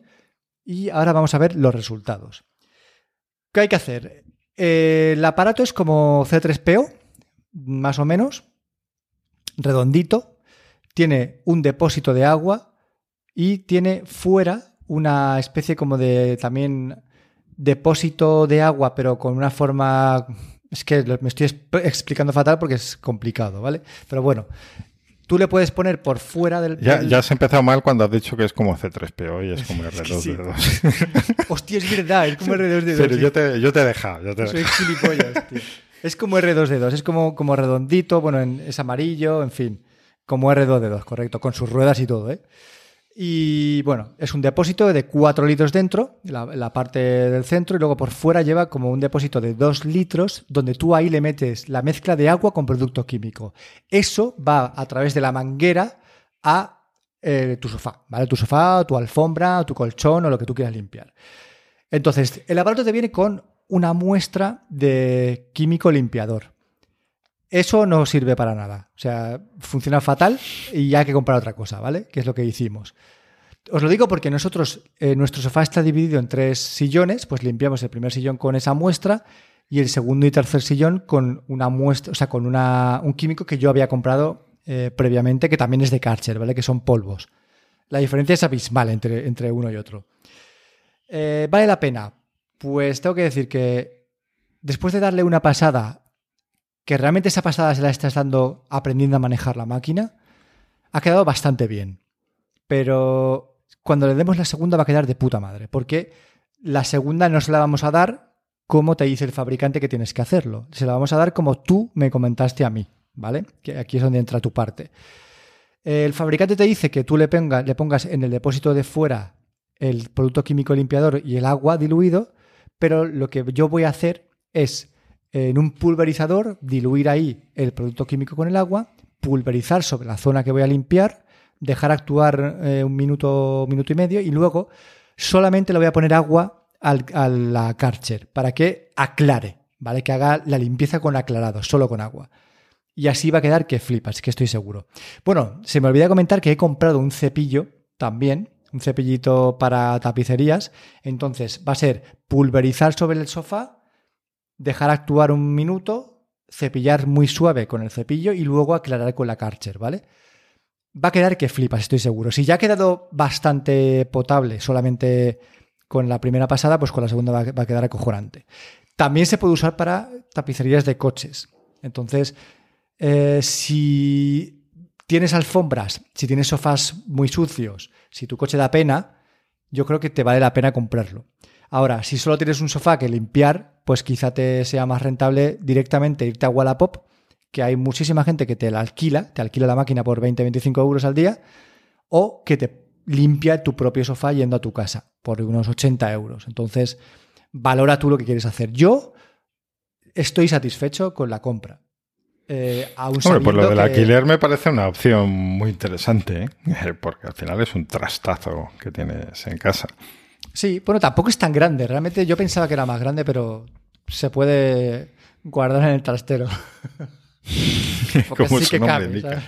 y ahora vamos a ver los resultados. ¿Qué hay que hacer? Eh, el aparato es como C3PO, más o menos, redondito, tiene un depósito de agua y tiene fuera una especie como de también depósito de agua, pero con una forma... Es que me estoy explicando fatal porque es complicado, ¿vale? Pero bueno, tú le puedes poner por fuera del... Ya, ya has empezado mal cuando has dicho que es como C3PO y es como R2D2. Hostia, es verdad, es como R2D2. Pero yo te, yo te he dejado. Yo te Soy gilipollas, tío. Es como R2D2, es como, como redondito, bueno, es amarillo, en fin. Como R2D2, correcto, con sus ruedas y todo, ¿eh? Y bueno, es un depósito de 4 litros dentro, la, parte del centro, y luego por fuera lleva como un depósito de 2 litros, donde tú ahí le metes la mezcla de agua con producto químico. Eso va a través de la manguera a eh, tu sofá, ¿vale? Tu sofá, tu alfombra, tu colchón o lo que tú quieras limpiar. Entonces, el aparato te viene con una muestra de químico limpiador. Eso no sirve para nada. O sea, funciona fatal y hay que comprar otra cosa, ¿vale? Que es lo que hicimos. Os lo digo porque nosotros, eh, nuestro sofá está dividido en tres sillones, pues limpiamos el primer sillón con esa muestra y el segundo y tercer sillón con una muestra, o sea, con una, un químico que yo había comprado eh, previamente, que también es de Karcher, ¿vale? Que son polvos. La diferencia es abismal entre, entre uno y otro. Eh, ¿Vale la pena? Pues tengo que decir que después de darle una pasada que realmente esa pasada se la estás dando aprendiendo a manejar la máquina, ha quedado bastante bien. Pero cuando le demos la segunda va a quedar de puta madre, porque la segunda no se la vamos a dar como te dice el fabricante que tienes que hacerlo. Se la vamos a dar como tú me comentaste a mí, ¿vale? Que aquí es donde entra tu parte. El fabricante te dice que tú le, le pongas en el depósito de fuera el producto químico limpiador y el agua diluido, pero lo que yo voy a hacer es en un pulverizador, diluir ahí el producto químico con el agua, pulverizar sobre la zona que voy a limpiar, dejar actuar eh, un minuto, minuto y medio y luego solamente le voy a poner agua al, a la Karcher para que aclare, ¿vale? Que haga la limpieza con aclarado, solo con agua. Y así va a quedar que flipas, que estoy seguro. Bueno, se me olvidó comentar que he comprado un cepillo también, un cepillito para tapicerías. Entonces va a ser pulverizar sobre el sofá, dejar actuar un minuto, cepillar muy suave con el cepillo y luego aclarar con la Karcher, ¿vale? Va a quedar que flipas, estoy seguro. Si ya ha quedado bastante potable solamente con la primera pasada, pues con la segunda va a quedar acojonante. También se puede usar para tapicerías de coches. Entonces, eh, si tienes alfombras, si tienes sofás muy sucios, si tu coche da pena, yo creo que te vale la pena comprarlo. Ahora, si solo tienes un sofá que limpiar, pues quizá te sea más rentable directamente irte a Wallapop, que hay muchísima gente que te la alquila, te alquila la máquina por 20-25 euros al día, o que te limpia tu propio sofá yendo a tu casa por unos 80 euros. Entonces, valora tú lo que quieres hacer. Yo estoy satisfecho con la compra. Eh, Hombre, pues lo del alquiler me parece una opción muy interesante, ¿eh? porque al final es un trastazo que tienes en casa. Sí, bueno, tampoco es tan grande. Realmente yo pensaba que era más grande, pero se puede guardar en el trastero. Como su nombre indica.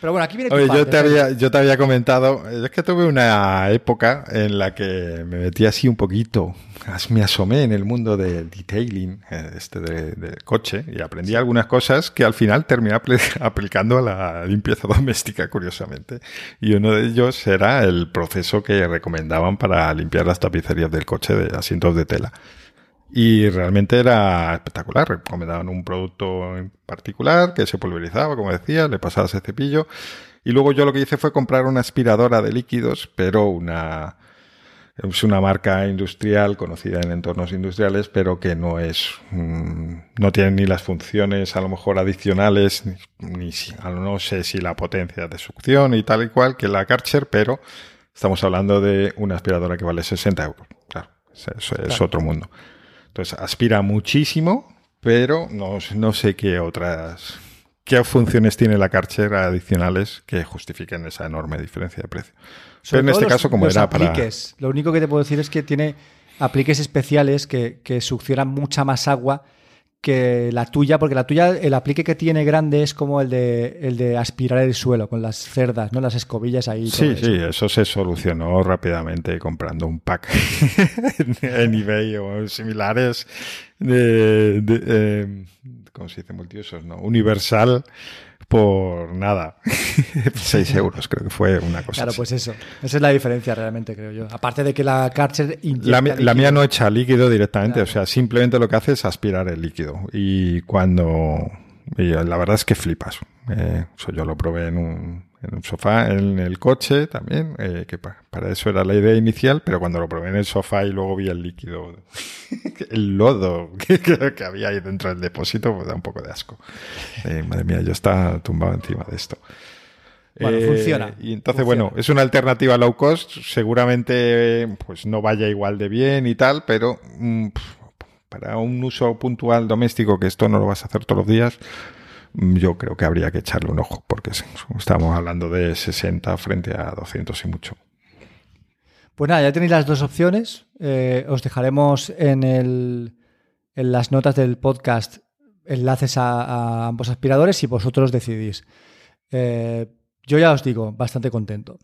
Pero bueno, aquí viene Oye, yo, te había, yo te había comentado, es que tuve una época en la que me metí así un poquito, me asomé en el mundo del detailing, eh, este del coche, y aprendí algunas cosas que al final terminé aplicando a la limpieza doméstica, curiosamente. Y uno de ellos era el proceso que recomendaban para limpiar las tapicerías del coche de asientos de tela. Y realmente era espectacular. Recomendaban un producto en particular que se pulverizaba, como decía, le pasaba ese cepillo. Y luego yo lo que hice fue comprar una aspiradora de líquidos, pero una, es una marca industrial conocida en entornos industriales, pero que no es, mm, no tiene ni las funciones a lo mejor adicionales, ni, si, no sé si la potencia de succión y tal y cual que la Karcher, pero estamos hablando de una aspiradora que vale 60 euros. Claro, eso es otro mundo. Entonces aspira muchísimo, pero no, no sé qué otras qué funciones tiene la Karcher adicionales que justifiquen esa enorme diferencia de precio. pero en este caso, como era para. Lo único que te puedo decir es que tiene apliques especiales que, que succionan mucha más agua que la tuya, porque la tuya, el aplique que tiene grande es como el de, el de aspirar el suelo con las cerdas, ¿no? Las escobillas ahí. Sí, sí, eso se solucionó rápidamente comprando un pack en eBay o similares de, de eh, ¿cómo se dice? Multiusos, ¿no? Universal por nada. 6 euros, creo que fue una cosa. Claro, pues eso. Esa es la diferencia realmente, creo yo. Aparte de que la Karcher la, la, mía no echa líquido directamente, o sea, simplemente lo que hace es aspirar el líquido. Y cuando. la verdad es que flipas. Eh, yo lo probé en un, en un sofá, en el coche también, eh, que para eso era la idea inicial, pero cuando lo probé en el sofá y luego vi el líquido, el lodo que, había ahí dentro del depósito, pues da un poco de asco. Eh, madre mía, yo estaba tumbado encima de esto. Bueno, eh, funciona. Y entonces, bueno, es una alternativa low cost, seguramente pues no vaya igual de bien y tal, pero mm, para un uso puntual doméstico, que esto no lo vas a hacer todos los días, yo creo que habría que echarle un ojo, porque estamos hablando de 60 frente a 200 y mucho. Pues nada, ya tenéis las dos opciones. Eh, os dejaremos en, el, en las notas del podcast enlaces a, ambos aspiradores y vosotros decidís. Eh, yo ya os digo, bastante contento.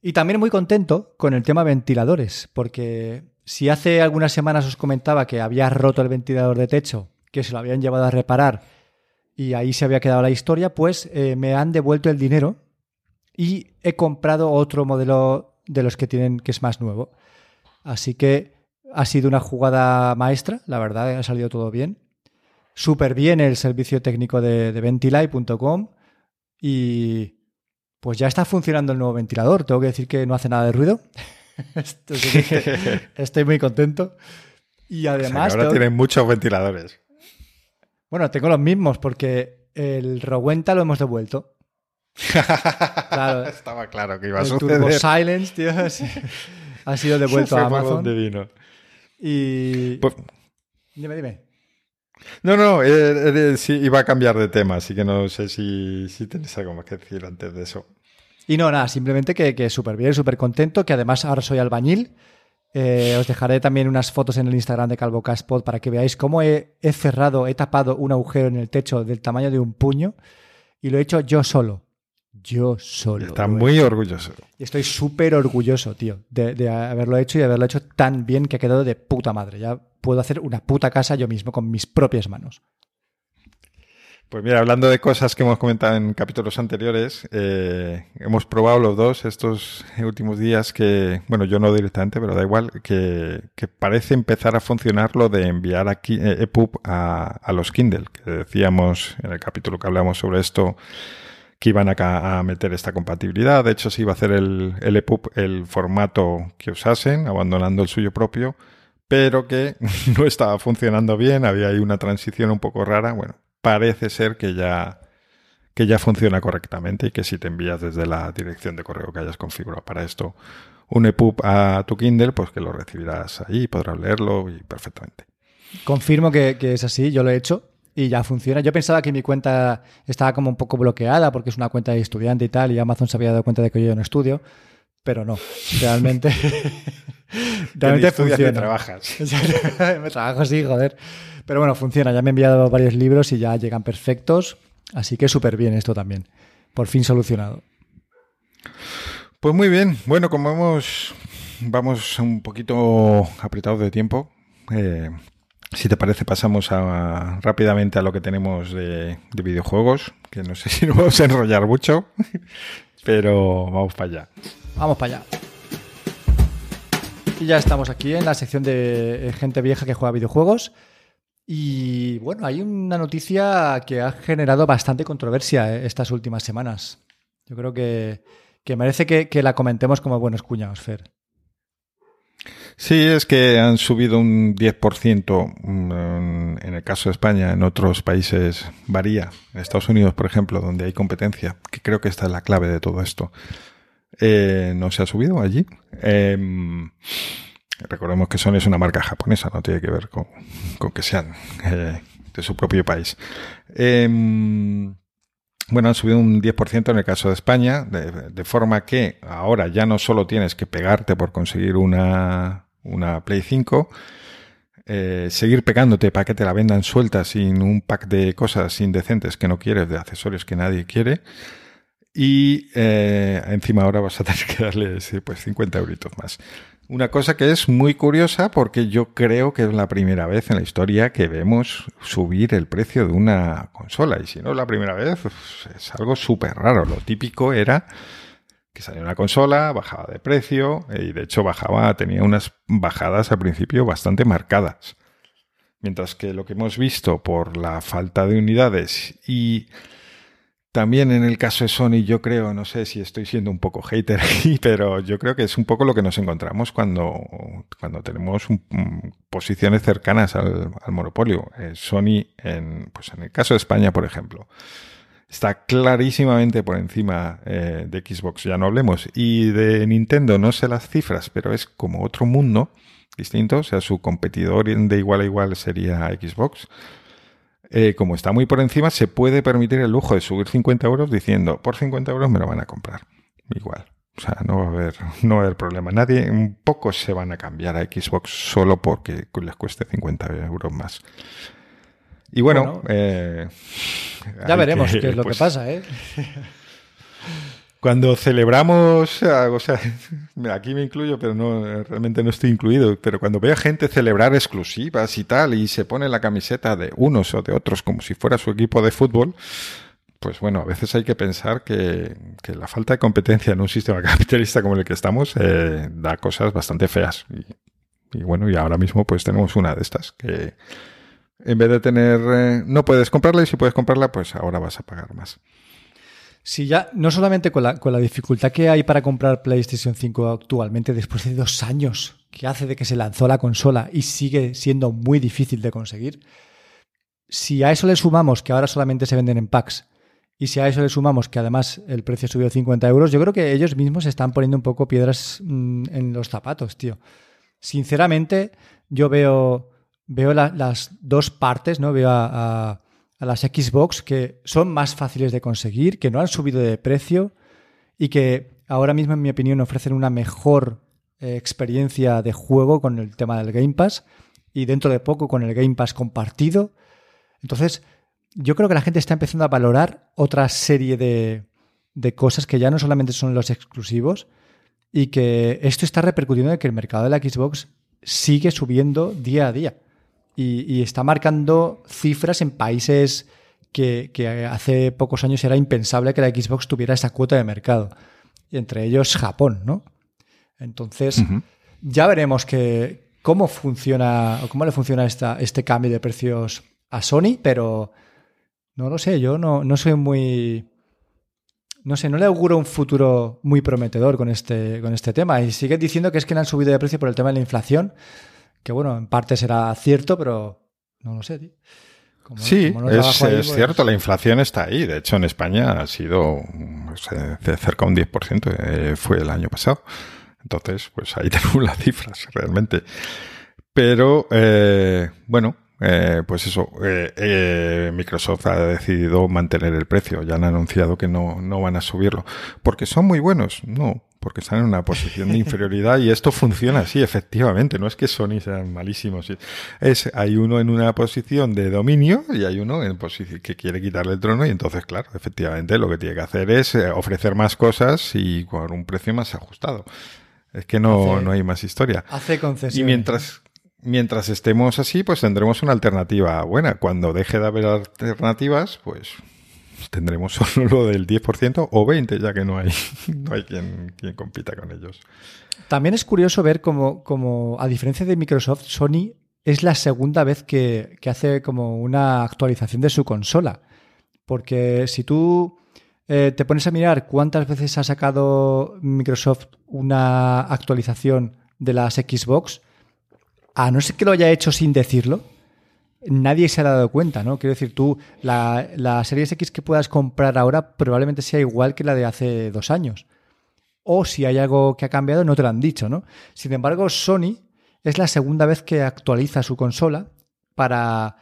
Y también muy contento con el tema ventiladores, porque si hace algunas semanas os comentaba que había roto el ventilador de techo, que se lo habían llevado a reparar y ahí se había quedado la historia, pues eh, me han devuelto el dinero y he comprado otro modelo de los que tienen que es más nuevo. Así que ha sido una jugada maestra, la verdad, ha salido todo bien. Súper bien el servicio técnico de, de y pues ya está funcionando el nuevo ventilador. Tengo que decir que no hace nada de ruido. Estoy muy contento. Y además... ahora tienen muchos ventiladores. Bueno, tengo los mismos porque el Rowenta lo hemos devuelto. Claro, Estaba claro que iba a el suceder. Turbo Silence, tío, ha sido devuelto a Amazon. vino. Y... Pues... Dime, dime. No, no, eh, eh, sí, iba a cambiar de tema, así que no sé si, si tenéis algo más que decir antes de eso. Y no, nada, simplemente que, que súper bien, súper contento, que además ahora soy albañil. Eh, os dejaré también unas fotos en el Instagram de Calvo Caspod para que veáis cómo he, he cerrado, he tapado un agujero en el techo del tamaño de un puño y lo he hecho yo solo. Yo solo. Está muy orgulloso. Y estoy súper orgulloso, tío, de, de haberlo hecho y de haberlo hecho tan bien que ha quedado de puta madre. Ya puedo hacer una puta casa yo mismo con mis propias manos. Pues mira, hablando de cosas que hemos comentado en capítulos anteriores, eh, hemos probado los dos estos últimos días que, bueno, yo no directamente, pero da igual, que, que parece empezar a funcionar lo de enviar aquí eh, EPUB a, a los Kindle, que decíamos en el capítulo que hablamos sobre esto, que iban a, a meter esta compatibilidad. De hecho, se iba a hacer el, el EPUB el formato que usasen, abandonando el suyo propio, pero que no estaba funcionando bien, había ahí una transición un poco rara. Bueno, parece ser que ya, que ya funciona correctamente y que si te envías desde la dirección de correo que hayas configurado para esto un EPUB a tu Kindle, pues que lo recibirás ahí, podrás leerlo y perfectamente. Confirmo que, que es así, yo lo he hecho y ya funciona. Yo pensaba que mi cuenta estaba como un poco bloqueada porque es una cuenta de estudiante y tal, y Amazon se había dado cuenta de que yo no estudio, pero no, realmente, realmente funciona. trabajas. Me trabajo sí, joder. Pero bueno, funciona. Ya me he enviado varios libros y ya llegan perfectos, así que súper bien esto también. Por fin solucionado. Pues muy bien. Bueno, como vemos, vamos un poquito apretados de tiempo. Eh, si te parece, pasamos rápidamente a lo que tenemos de, de videojuegos, que no sé si nos vamos a enrollar mucho, pero vamos para allá. Vamos para allá. Y ya estamos aquí en la sección de eh, gente vieja que juega videojuegos. Y bueno, hay una noticia que ha generado bastante controversia eh, estas últimas semanas. Yo creo que, que merece que, que la comentemos como buenos cuñados, Fer. Sí, es que han subido un 10% mm, en el caso de España, en otros países varía. En Estados Unidos, por ejemplo, donde hay competencia, que creo que esta es la clave de todo esto. Eh, no se ha subido allí. Eh, recordemos que Sony es una marca japonesa, no tiene que ver con, con que sean eh, de su propio país. Eh, bueno, han subido un 10% en el caso de España, de, forma que ahora ya no solo tienes que pegarte por conseguir una, una Play 5, eh, seguir pegándote para que te la vendan suelta sin un pack de cosas indecentes que no quieres, de accesorios que nadie quiere. Y eh, encima ahora vas a tener que darle pues 50 euritos más. Una cosa que es muy curiosa porque yo creo que es la primera vez en la historia que vemos subir el precio de una consola. Y si no es la primera vez, pues es algo súper raro. Lo típico era que salía una consola, bajaba de precio y de hecho bajaba, tenía unas bajadas al principio bastante marcadas. Mientras que lo que hemos visto por la falta de unidades y también en el caso de Sony, yo creo, no sé si estoy siendo un poco hater pero yo creo que es un poco lo que nos encontramos cuando, cuando tenemos posiciones cercanas al, al monopolio. Eh, Sony, en, pues en el caso de España, por ejemplo, está clarísimamente por encima eh, de Xbox, ya no hablemos. Y de Nintendo, no sé las cifras, pero es como otro mundo distinto. O sea, su competidor de igual a igual sería Xbox eh, como está muy por encima, se puede permitir el lujo de subir 50 euros diciendo, por 50 euros me lo van a comprar. Igual. O sea, no va a haber, no va a haber problema. Nadie, un poco se van a cambiar a Xbox solo porque les cueste 50 euros más. Y bueno, bueno eh, ya veremos que, qué es lo pues, que pasa, ¿eh? Cuando celebramos, o sea, aquí me incluyo, pero no, realmente no estoy incluido, pero cuando veo a gente celebrar exclusivas y tal, y se pone la camiseta de unos o de otros como si fuera su equipo de fútbol, pues bueno, a veces hay que pensar que, que la falta de competencia en un sistema capitalista como el que estamos eh, da cosas bastante feas. Y, y, bueno, y ahora mismo pues tenemos una de estas que en vez de tener, eh, no puedes comprarla y si puedes comprarla, pues ahora vas a pagar más. Sí, ya no solamente con la, con la dificultad que hay para comprar PlayStation 5 actualmente, después de dos años que hace de que se lanzó la consola y sigue siendo muy difícil de conseguir, si a eso le sumamos que ahora solamente se venden en packs y si a eso le sumamos que además el precio subió 50 euros, yo creo que ellos mismos están poniendo un poco piedras en los zapatos, tío. Sinceramente, yo veo veo las dos partes, ¿no? Veo a, las Xbox que son más fáciles de conseguir, que no han subido de precio y que ahora mismo, en mi opinión, ofrecen una mejor eh, experiencia de juego con el tema del Game Pass y dentro de poco con el Game Pass compartido. Entonces, yo creo que la gente está empezando a valorar otra serie de, de cosas que ya no solamente son los exclusivos y que esto está repercutiendo en que el mercado de la Xbox sigue subiendo día a día y, está marcando cifras en países que, hace pocos años era impensable que la Xbox tuviera esa cuota de mercado. Y entre ellos Japón, ¿no? Entonces, ya veremos que, cómo funciona o cómo le funciona esta, este cambio de precios a Sony, pero no lo sé, yo no, no soy muy. No sé, no le auguro un futuro muy prometedor con este, con este tema. Y sigue diciendo que es que le han subido de precio por el tema de la inflación que bueno, en parte será cierto, pero no lo sé, sí, es, pues cierto, la inflación está ahí. De hecho, en España ha sido de cerca de un 10%, eh, fue el año pasado. Entonces, pues ahí tenemos las cifras, realmente. Pero, eh, bueno, eh, pues eso, Microsoft ha decidido mantener el precio. Ya han anunciado que no, no van a subirlo. Porque son muy buenos. No, porque están en una posición de inferioridad y esto funciona así, efectivamente. No es que Sony sean malísimos. Es, hay uno en una posición de dominio y hay uno en posición que quiere quitarle el trono y entonces, claro, efectivamente lo que tiene que hacer es eh, ofrecer más cosas y con un precio más ajustado. Es que no, no hay más historia. Hace concesiones. Y mientras, mientras estemos así, pues tendremos una alternativa buena. Cuando deje de haber alternativas, pues tendremos solo lo del 10% o 20%, ya que no hay, no hay quien, quien compita con ellos. También es curioso ver cómo, a diferencia de Microsoft, Sony es la segunda vez que, hace como una actualización de su consola. Porque si tú eh, te pones a mirar cuántas veces ha sacado Microsoft una actualización de las Xbox, a no ser que lo haya hecho sin decirlo, nadie se ha dado cuenta, ¿no? Quiero decir, tú, la, la Series X que puedas comprar ahora probablemente sea igual que la de hace dos años. O si hay algo que ha cambiado, no te lo han dicho, ¿no? Sin embargo, Sony es la segunda vez que actualiza su consola para,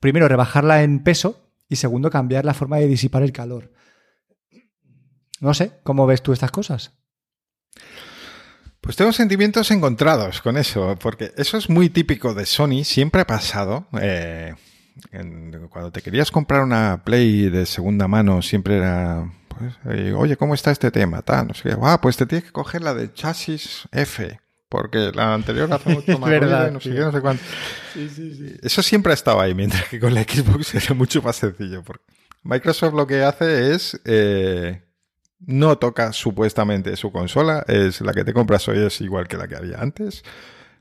primero, rebajarla en peso y segundo, cambiar la forma de disipar el calor. No sé, ¿cómo ves tú estas cosas? Pues tengo sentimientos encontrados con eso, porque eso es muy típico de Sony, siempre ha pasado. Eh, cuando te querías comprar una Play de segunda mano, siempre era, pues, eh, oye, ¿cómo está este tema? no sé Ah, pues te tienes que coger la de chasis F, porque la anterior hace mucho más verdad, no sé qué, no sé cuánto. Eso siempre ha estado ahí, mientras que con la Xbox era mucho más sencillo. Porque Microsoft lo que hace es... Eh, no toca supuestamente su consola, es la que te compras hoy es igual que la que había antes.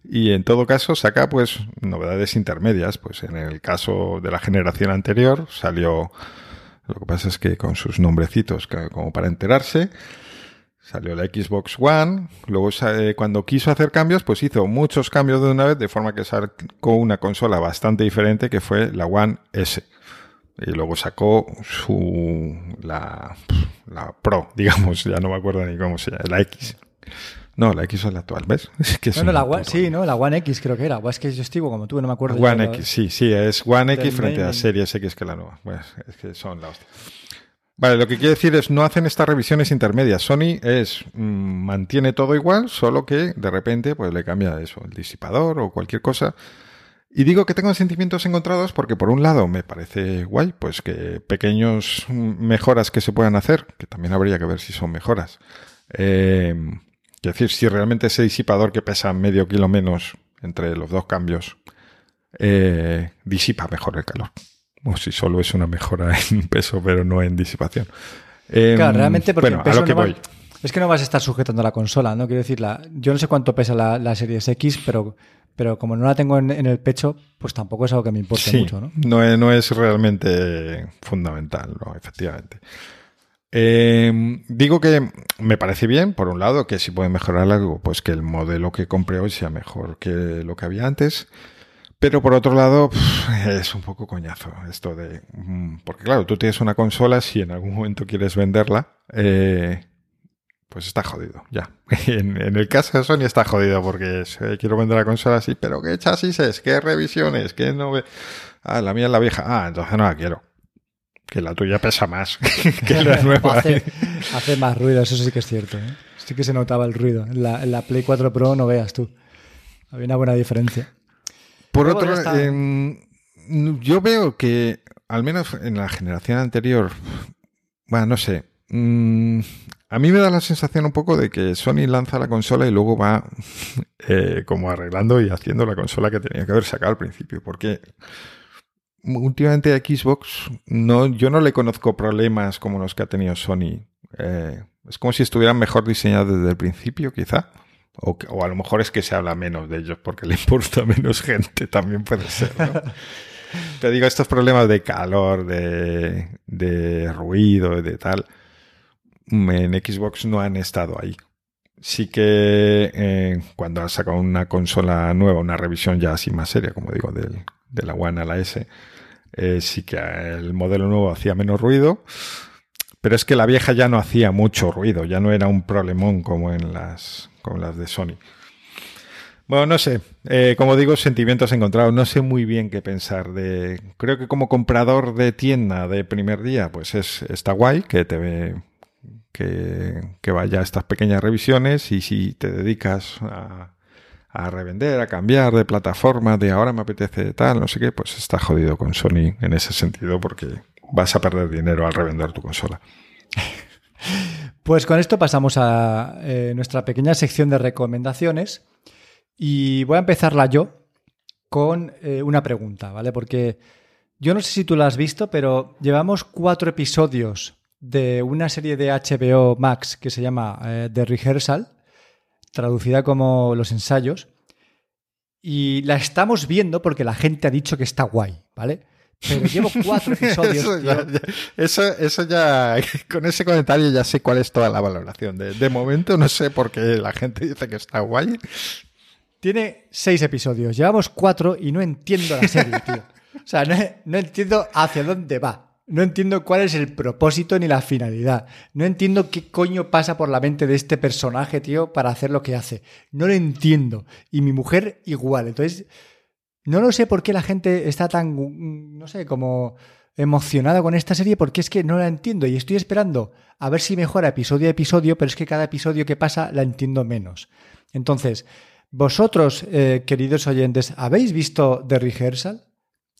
Y en todo caso saca pues novedades intermedias, pues en el caso de la generación anterior salió lo que pasa es que con sus nombrecitos como para enterarse salió la Xbox One, luego cuando quiso hacer cambios pues hizo muchos cambios de una vez de forma que sacó una consola bastante diferente que fue la One S. Y luego sacó su la, la Pro, digamos, ya no me acuerdo ni cómo se llama, la X. No, la X es la actual, ¿ves? Es que la One, sí, ¿no? La One X creo que era. O es que yo estoy como tú, no me acuerdo. One X, sí, sí, es One X frente a Series X que es la nueva. Pues es que son la hostia. Vale, lo que quiere decir es no hacen estas revisiones intermedias. Sony es mm, mantiene todo igual, solo que de repente pues le cambia eso, el disipador o cualquier cosa y digo que tengo sentimientos encontrados porque por un lado me parece guay, pues que pequeños mejoras que se puedan hacer, que también habría que ver si son mejoras. Eh, es decir, si realmente ese disipador que pesa medio kilo menos entre los dos cambios eh, disipa mejor el calor. O si solo es una mejora en peso, pero no en disipación. claro, realmente porque bueno, a lo que voy. Es que no vas a estar sujetando la consola, ¿no? Quiero decir, la, yo no sé cuánto pesa la, la Series X, pero pero como no la tengo en, el pecho, pues tampoco es algo que me importe mucho, ¿no? No es, no es realmente fundamental, ¿no? Efectivamente. Eh, digo que me parece bien, por un lado, que si puede mejorar algo, pues que el modelo que compré hoy sea mejor que lo que había antes. Pero por otro lado, es un poco coñazo esto de... Mm, porque claro, tú tienes una consola, si en algún momento quieres venderla, eh, pues está jodido, ya. En, el caso de Sony está jodido porque quiero vender la consola así, pero ¿qué chasis es? ¿Qué revisiones? ¿Qué no Ah, la mía es la vieja. Ah, entonces no la quiero. Que la tuya pesa más que la nueva. hace, más ruido, eso sí que es cierto. ¿eh? Sí que se notaba el ruido. En la, Play 4 Pro no veas tú. Había una buena diferencia. Por otro lado, em, yo veo que, al menos en la generación anterior, bueno, no sé. Mm, a mí me da la sensación un poco de que Sony lanza la consola y luego va eh, como arreglando y haciendo la consola que tenía que haber sacado al principio. Porque últimamente a Xbox no, yo no le conozco problemas como los que ha tenido Sony. Eh, es como si estuvieran mejor diseñados desde el principio, quizá. O, a lo mejor es que se habla menos de ellos porque le importa menos gente, también puede ser. Te digo, estos problemas de calor, de, de ruido, de tal, en Xbox no han estado ahí. Sí que eh, cuando ha sacado una consola nueva, una revisión ya así más seria, como digo, del, de la One a la S, eh, sí que el modelo nuevo hacía menos ruido, pero es que la vieja ya no hacía mucho ruido, ya no era un problemón como en las, como las de Sony. Bueno, no sé, eh, como digo, sentimientos encontrados, no sé muy bien qué pensar de... Creo que como comprador de tienda de primer día, pues es, está guay que te ve, que, vaya a estas pequeñas revisiones y si te dedicas a, a revender, a cambiar de plataforma, de ahora me apetece tal, no sé qué, pues está jodido con Sony en ese sentido porque vas a perder dinero al revender tu consola. Pues con esto pasamos a eh, nuestra pequeña sección de recomendaciones y voy a empezarla yo con eh, una pregunta, ¿vale? Porque yo no sé si tú la has visto, pero llevamos cuatro episodios de una serie de HBO Max que se llama eh, The Rehearsal traducida como Los ensayos, y la estamos viendo porque la gente ha dicho que está guay, ¿vale? Pero llevo cuatro episodios. eso, ya, eso, ya, con ese comentario ya sé cuál es toda la valoración. De, de momento no sé por qué la gente dice que está guay. Tiene seis episodios, llevamos cuatro y no entiendo la serie, tío. O sea, no, no entiendo hacia dónde va. No entiendo cuál es el propósito ni la finalidad. No entiendo qué coño pasa por la mente de este personaje, tío, para hacer lo que hace. No lo entiendo. Y mi mujer igual. Entonces, no lo sé por qué la gente está tan, no sé, como emocionada con esta serie, porque es que no la entiendo y estoy esperando a ver si mejora episodio a episodio, pero es que cada episodio que pasa la entiendo menos. Entonces, vosotros, eh, queridos oyentes, ¿habéis visto The Rehearsal?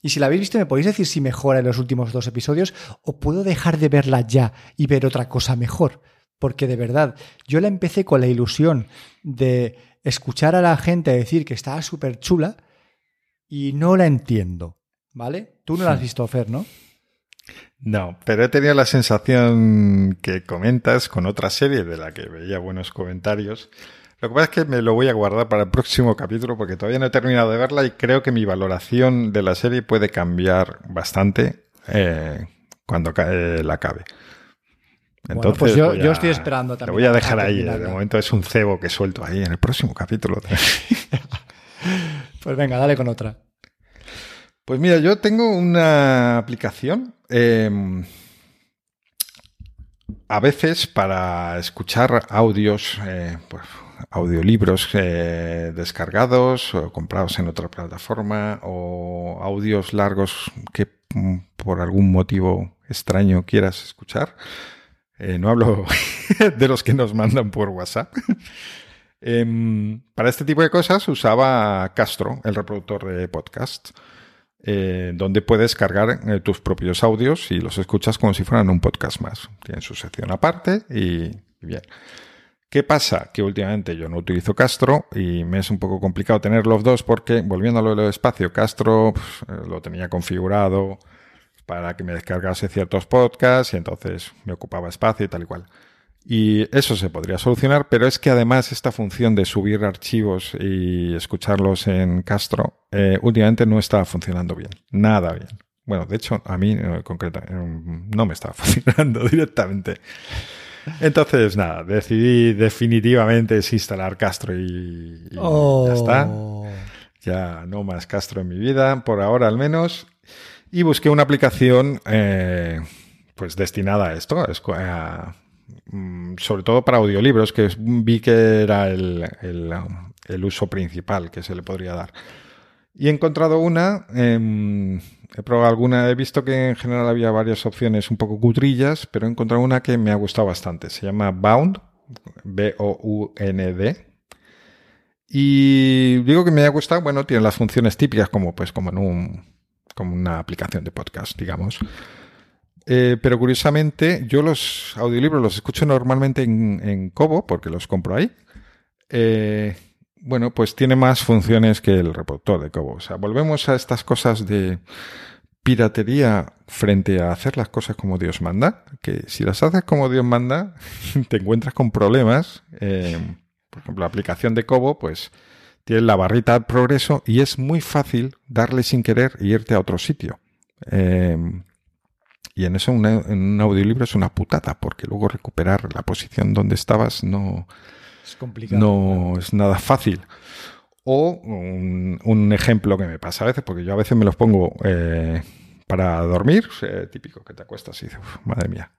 Y si la habéis visto, me podéis decir si mejora en los últimos dos episodios o puedo dejar de verla ya y ver otra cosa mejor. Porque de verdad, yo la empecé con la ilusión de escuchar a la gente decir que estaba súper chula y no la entiendo. ¿Vale? Tú no la has visto, Fer, ¿no? No, pero he tenido la sensación que comentas con otra serie de la que veía buenos comentarios lo que pasa es que me lo voy a guardar para el próximo capítulo porque todavía no he terminado de verla y creo que mi valoración de la serie puede cambiar bastante eh, cuando la acabe. Entonces, pues yo, estoy esperando también. Lo voy a dejar ahí. De momento es un cebo que suelto ahí en el próximo capítulo. pues venga, dale con otra. Pues mira, yo tengo una aplicación. Em, a veces para escuchar audios, eh, pues, audiolibros eh, descargados o comprados en otra plataforma o audios largos que mm, por algún motivo extraño quieras escuchar. Eh, no hablo de los que nos mandan por WhatsApp. Em, para este tipo de cosas usaba Castro, el reproductor de podcast, eh, donde puedes cargar tus propios audios y los escuchas como si fueran un podcast más. Tienen su sección aparte y bien. ¿Qué pasa? Que últimamente yo no utilizo Castro y me es un poco complicado tener los dos porque, volviendo a lo del espacio, Castro pues, lo tenía configurado para que me descargase ciertos podcasts y entonces me ocupaba espacio y tal y cual. Y eso se podría solucionar, pero es que además esta función de subir archivos y escucharlos en Castro eh, últimamente no estaba funcionando bien, nada bien. Bueno, de hecho, a mí en concreto no me estaba funcionando directamente. Entonces, nada, decidí definitivamente desinstalar Castro y, ya oh. está. Ya no más Castro en mi vida, por ahora al menos. Y busqué una aplicación eh, pues destinada a esto, a, mm, sobre todo para audiolibros, que vi que era el, el, uso principal que se le podría dar. Y he encontrado una, em, he probado alguna, he visto que en general había varias opciones un poco cutrillas, pero he encontrado una que me ha gustado bastante. Se llama Bound, B-O-U-N-D. Y digo que me ha gustado, bueno, tiene las funciones típicas como pues como en un como una aplicación de podcast, digamos. Eh, pero curiosamente, yo los audiolibros los escucho normalmente en, en Kobo, porque los compro ahí. Eh, bueno, pues tiene más funciones que el reproductor de Kobo. O sea, volvemos a estas cosas de piratería frente a hacer las cosas como Dios manda, que si las haces como Dios manda, te encuentras con problemas. Eh, por ejemplo, la aplicación de Kobo, pues tiene la barrita de progreso y es muy fácil darle sin querer e irte a otro sitio. Eh, y en eso en un audiolibro es una putada, porque luego recuperar la posición donde estabas no es, complicado, no es nada fácil. O un, ejemplo que me pasa a veces, porque yo a veces me los pongo eh, para dormir, eh, típico que te acuestas y dices, madre mía,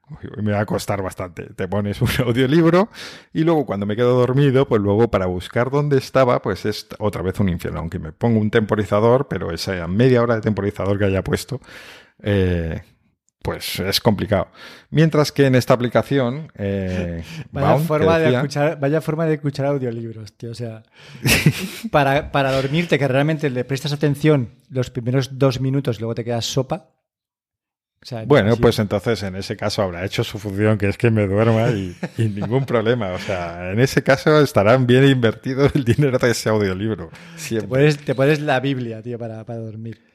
me va a costar bastante. Te pones un audiolibro y luego cuando me quedo dormido, pues luego para buscar dónde estaba, pues es otra vez un infierno. Aunque me pongo un temporizador, pero esa media hora de temporizador que haya puesto, eh, pues es complicado. Mientras que en esta aplicación. Eh, vaya, forma de escuchar, vaya forma de escuchar audiolibros, tío. O sea, para, para, dormirte, que realmente le prestas atención los primeros dos minutos y luego te quedas sopa. bueno, pues entonces en ese caso habrá hecho su función, que es que me duerma y, ningún problema. O sea, en ese caso estarán bien invertido el dinero de ese audiolibro. Te puedes, te puedes la Biblia, tío, para, para dormir.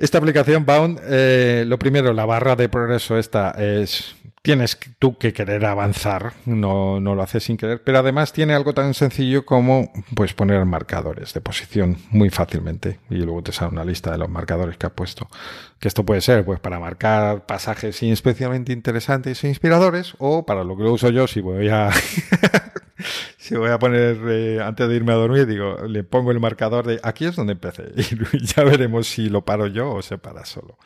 Esta aplicación Bound, eh, lo primero, la barra de progreso esta es tienes tú que querer avanzar, no, no, lo haces sin querer, pero además tiene algo tan sencillo como pues poner marcadores de posición muy fácilmente y luego te sale una lista de los marcadores que ha puesto. Que esto puede ser pues para marcar pasajes especialmente interesantes e inspiradores o para lo que lo uso yo si voy a si voy a poner eh, antes de irme a dormir digo le pongo el marcador de aquí es donde empecé y ya veremos si lo paro yo o se para solo.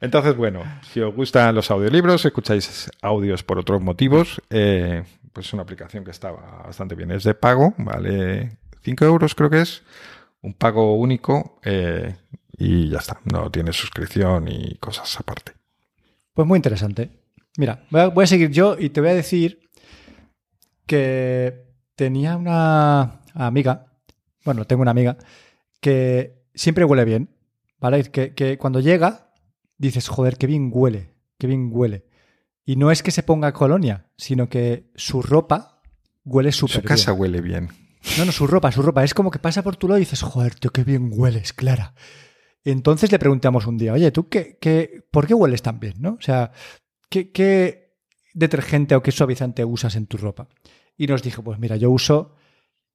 Entonces bueno, si os gustan los audiolibros, escucháis audios por otros motivos, eh, pues es una aplicación que está bastante bien. Es de pago, vale 5 euros creo que es, un pago único eh, y ya está. No tiene suscripción y cosas aparte. Pues muy interesante. Mira, voy a, seguir yo y te voy a decir que tenía una amiga, bueno, tengo una amiga, que siempre huele bien, ¿vale? Que, que cuando llega dices, joder, qué bien huele, qué bien huele. Y no es que se ponga colonia, sino que su ropa huele súper bien. Su casa huele bien. No, no, su ropa, su ropa. Es como que pasa por tu lado y dices, joder, tío, qué bien hueles, Clara. Entonces le preguntamos un día, oye, ¿tú qué, qué, por qué hueles tan bien? ¿no? O sea, ¿qué, ¿qué detergente o qué suavizante usas en tu ropa? Y nos dijo, pues mira, yo uso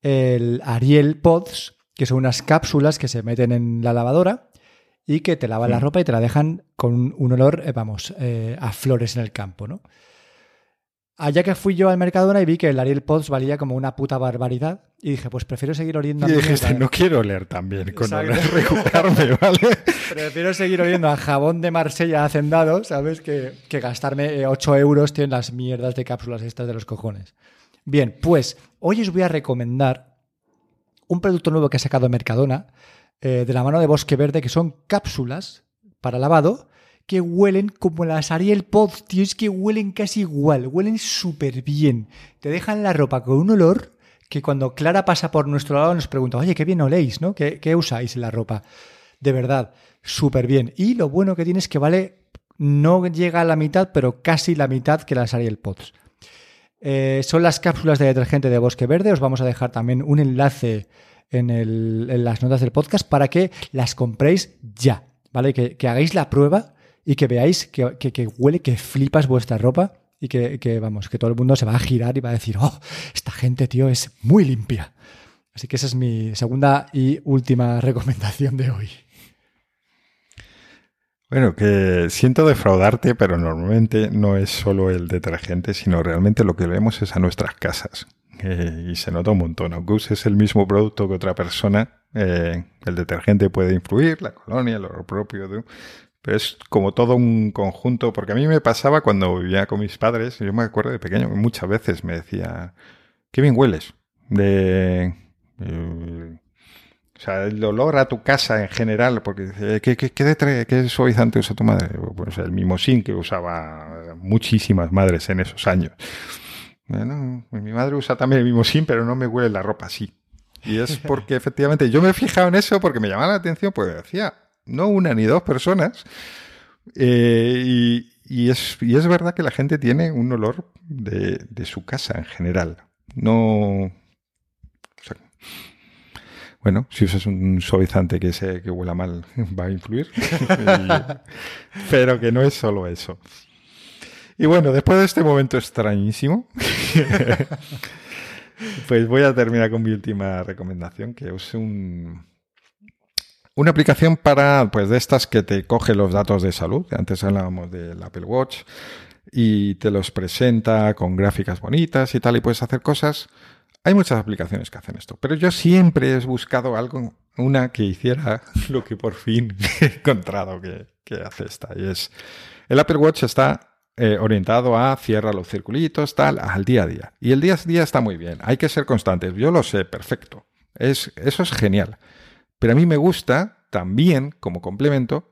el Ariel Pods, que son unas cápsulas que se meten en la lavadora y que te lavan la ropa y te la dejan con un olor, eh, vamos, eh, a flores en el campo, ¿no? Allá que fui yo al Mercadona y vi que el Ariel Pods valía como una puta barbaridad y dije, pues prefiero seguir oliendo a... Y dijiste, no quiero oler también con oler recuperarme, ¿vale? prefiero seguir oliendo a jabón de Marsella hacendado, ¿sabes? Que, que gastarme 8 eh, euros en las mierdas de cápsulas estas de los cojones. Bien, pues hoy os voy a recomendar un producto nuevo que ha sacado Mercadona eh, de la mano de Bosque Verde, que son cápsulas para lavado que huelen como las Ariel Pods, tío, es que huelen casi igual, huelen súper bien. Te dejan la ropa con un olor que cuando Clara pasa por nuestro lado nos pregunta, oye, qué bien oléis, ¿no? ¿Qué, qué usáis en la ropa? De verdad, súper bien. Y lo bueno que tiene es que vale, no llega a la mitad, pero casi la mitad que las Ariel Pods. Eh, son las cápsulas de detergente de Bosque Verde. Os vamos a dejar también un enlace en, las notas del podcast para que las compréis ya, ¿vale? Que, hagáis la prueba y que veáis que, huele, que flipas vuestra ropa y que, vamos, que todo el mundo se va a girar y va a decir, oh, esta gente, tío, es muy limpia. Así que esa es mi segunda y última recomendación de hoy. Bueno, que siento defraudarte, pero normalmente no es solo el detergente, sino realmente lo que vemos es a nuestras casas. Eh, y se nota un montón. Aunque uses el mismo producto que otra persona, eh, el detergente puede influir, la colonia, lo propio, pero es como todo un conjunto, porque a mí me pasaba cuando vivía con mis padres, yo me acuerdo de pequeño, muchas veces me decía, qué bien hueles. Eh, o sea, el olor a tu casa en general, porque ¿qué, qué, qué, qué suavizante usa tu madre? Pues el mimosín que usaba muchísimas madres en esos años. Bueno, mi madre usa también el mimosín, pero no me huele la ropa así. Y es porque efectivamente yo me he fijado en eso porque me llamaba la atención, pues decía, no una ni dos personas. Eh, y, y, es, y es verdad que la gente tiene un olor de, de su casa en general. No. bueno, si usas un suavizante que, se, que huela mal, va a influir. pero que no es solo eso. Y bueno, después de este momento extrañísimo, pues voy a terminar con mi última recomendación, que es un, una aplicación para, pues, de estas que te coge los datos de salud. Antes hablábamos del Apple Watch y te los presenta con gráficas bonitas y tal, y puedes hacer cosas. Hay muchas aplicaciones que hacen esto, pero yo siempre he buscado algo, una que hiciera lo que por fin he encontrado que, que hace esta. Y es, el Apple Watch está eh, orientado a cierra los circulitos, tal, al día a día. Y el día a día está muy bien, hay que ser constantes, yo lo sé, perfecto. Es, eso es genial. Pero a mí me gusta también, como complemento,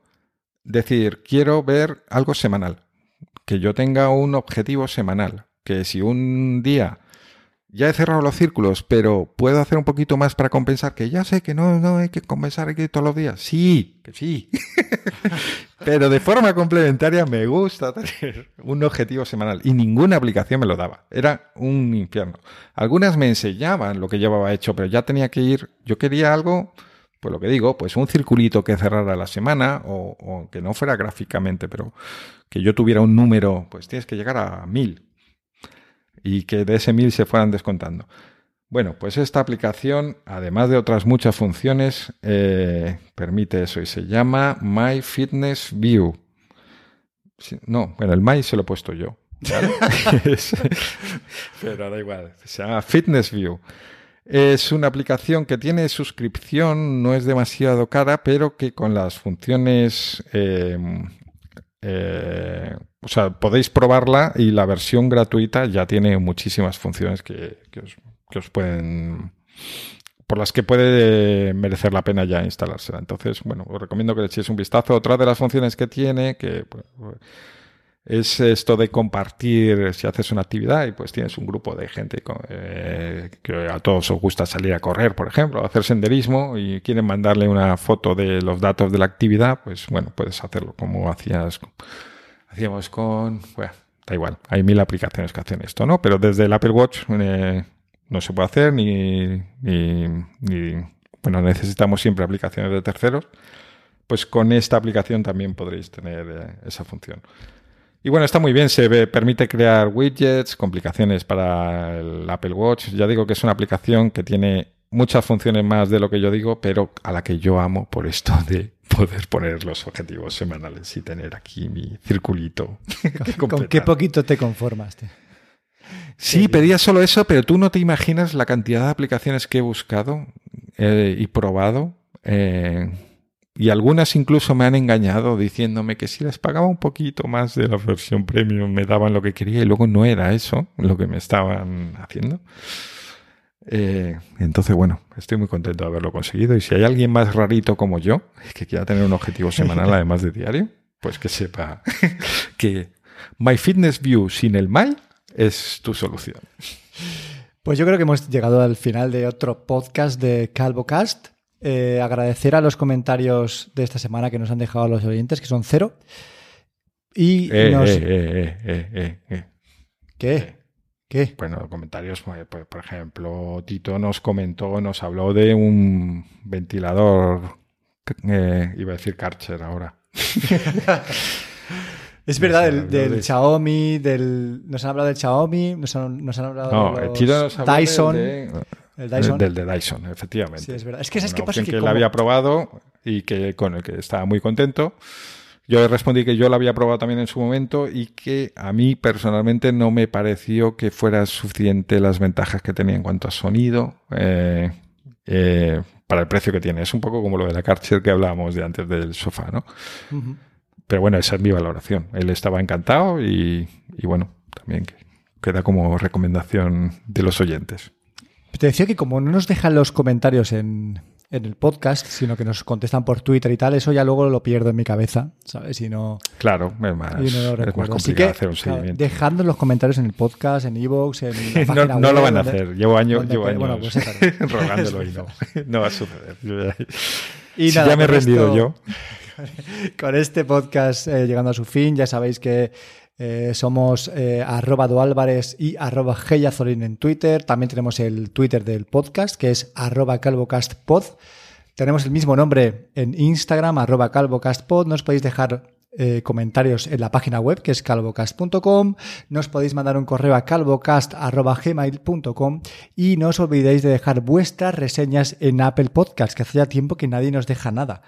decir, quiero ver algo semanal, que yo tenga un objetivo semanal, que si un día ya he cerrado los círculos, pero puedo hacer un poquito más para compensar, que ya sé que no, no hay que compensar aquí todos los días. Sí, que sí. pero de forma complementaria me gusta tener un objetivo semanal y ninguna aplicación me lo daba. Era un infierno. Algunas me enseñaban lo que llevaba hecho, pero ya tenía que ir, yo quería algo, pues lo que digo, pues un circulito que cerrara la semana o, o que no fuera gráficamente, pero que yo tuviera un número, pues tienes que llegar a mil y que de ese mil se fueran descontando. Bueno, pues esta aplicación, además de otras muchas funciones, eh, permite eso y se llama My Fitness View. No, bueno, el My se lo he puesto yo. Pero da igual, se llama Fitness View. Es una aplicación que tiene suscripción, no es demasiado cara, pero que con las funciones eh, eh, o sea, podéis probarla y la versión gratuita ya tiene muchísimas funciones que, os, pueden por las que puede merecer la pena ya instalársela. Entonces, bueno, os recomiendo que le echéis un vistazo. Otra de las funciones que tiene, que pues, es esto de compartir, si haces una actividad y pues tienes un grupo de gente eh, que a todos os gusta salir a correr, por ejemplo, hacer senderismo y quieren mandarle una foto de los datos de la actividad, pues bueno, puedes hacerlo como hacías hacíamos con... Bueno, da igual, hay mil aplicaciones que hacen esto, ¿no? Pero desde el Apple Watch eh, no se puede hacer ni, Bueno, necesitamos siempre aplicaciones de terceros. Pues con esta aplicación también podréis tener eh, esa función. Y bueno, está muy bien, se ve, permite crear widgets, complicaciones para el Apple Watch. Ya digo que es una aplicación que tiene muchas funciones más de lo que yo digo, pero a la que yo amo por esto de poder poner los objetivos semanales y tener aquí mi circulito. ¿Con qué poquito te conformaste? Sí, pedía solo eso, pero tú no te imaginas la cantidad de aplicaciones que he buscado eh, y probado. Eh, y algunas incluso me han engañado diciéndome que si les pagaba un poquito más de la versión premium me daban lo que quería y luego no era eso lo que me estaban haciendo. Eh, entonces, bueno, estoy muy contento de haberlo conseguido. Y si hay alguien más rarito como yo, que quiera tener un objetivo semanal además de diario, pues que sepa que My Fitness View sin el My es tu solución. Pues yo creo que hemos llegado al final de otro podcast de CalvoCast. Eh, agradecer a los comentarios de esta semana que nos han dejado los oyentes, que son cero. Y eh, nos... ¿Qué? ¿Qué? Bueno, comentarios, pues, pues, por ejemplo, Tito nos comentó, nos habló de un ventilador, eh, iba a decir Karcher ahora. es verdad, del, Xiaomi, del, nos han hablado del Xiaomi, nos han, nos han hablado no, de los Dyson. el Dyson. Del, de Dyson, efectivamente. Sí, es verdad. Es que, ¿sabes qué pasa? Que, que él había probado y que con el que estaba muy contento. Yo le respondí que yo la había probado también en su momento y que a mí personalmente no me pareció que fuera suficiente las ventajas que tenía en cuanto a sonido eh, eh, para el precio que tiene. Es un poco como lo de la Karcher que hablábamos de antes del sofá, ¿no? pero bueno, esa es mi valoración. Él estaba encantado y, y bueno, también queda como recomendación de los oyentes. Te decía que como no nos dejan los comentarios en, en el podcast, sino que nos contestan por Twitter y tal, eso ya luego lo pierdo en mi cabeza, ¿sabes? Y no, Claro, es más, y no lo es más. Así complicado que, hacer un claro, seguimiento. dejando los comentarios en el podcast, en Evox, en la No, página no lo web, van a donde- hacer. Llevo años, llevo años bueno, pues rogándolo y no, no va a suceder. Ya- Y si nada, ya me he rendido esto- yo. Con este podcast eh, llegando a su fin, ya sabéis que eh, somos eh, arroba doálvarez y arroba geyazolín en Twitter. También tenemos el Twitter del podcast, que es arroba calvocastpod. Tenemos el mismo nombre en Instagram, arroba calvocastpod. Nos podéis dejar eh, comentarios en la página web, que es calvocast.com. Nos podéis mandar un correo a calvocast.gmail.com y no os olvidéis de dejar vuestras reseñas en Apple Podcast, que hace ya tiempo que nadie nos deja nada.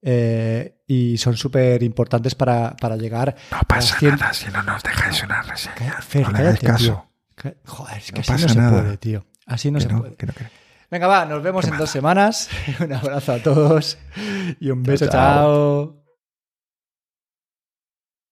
Eh, y son súper importantes para, para llegar No a pasa las cien- nada si no nos dejáis una reseña. Fer, no cállate, caso. Ca- Joder, es que No así no se nada. puede, tío. Así no Que se no, puede. que no, que. Venga, va, nos vemos en dos semanas. Un abrazo a todos y un beso, chao. chao.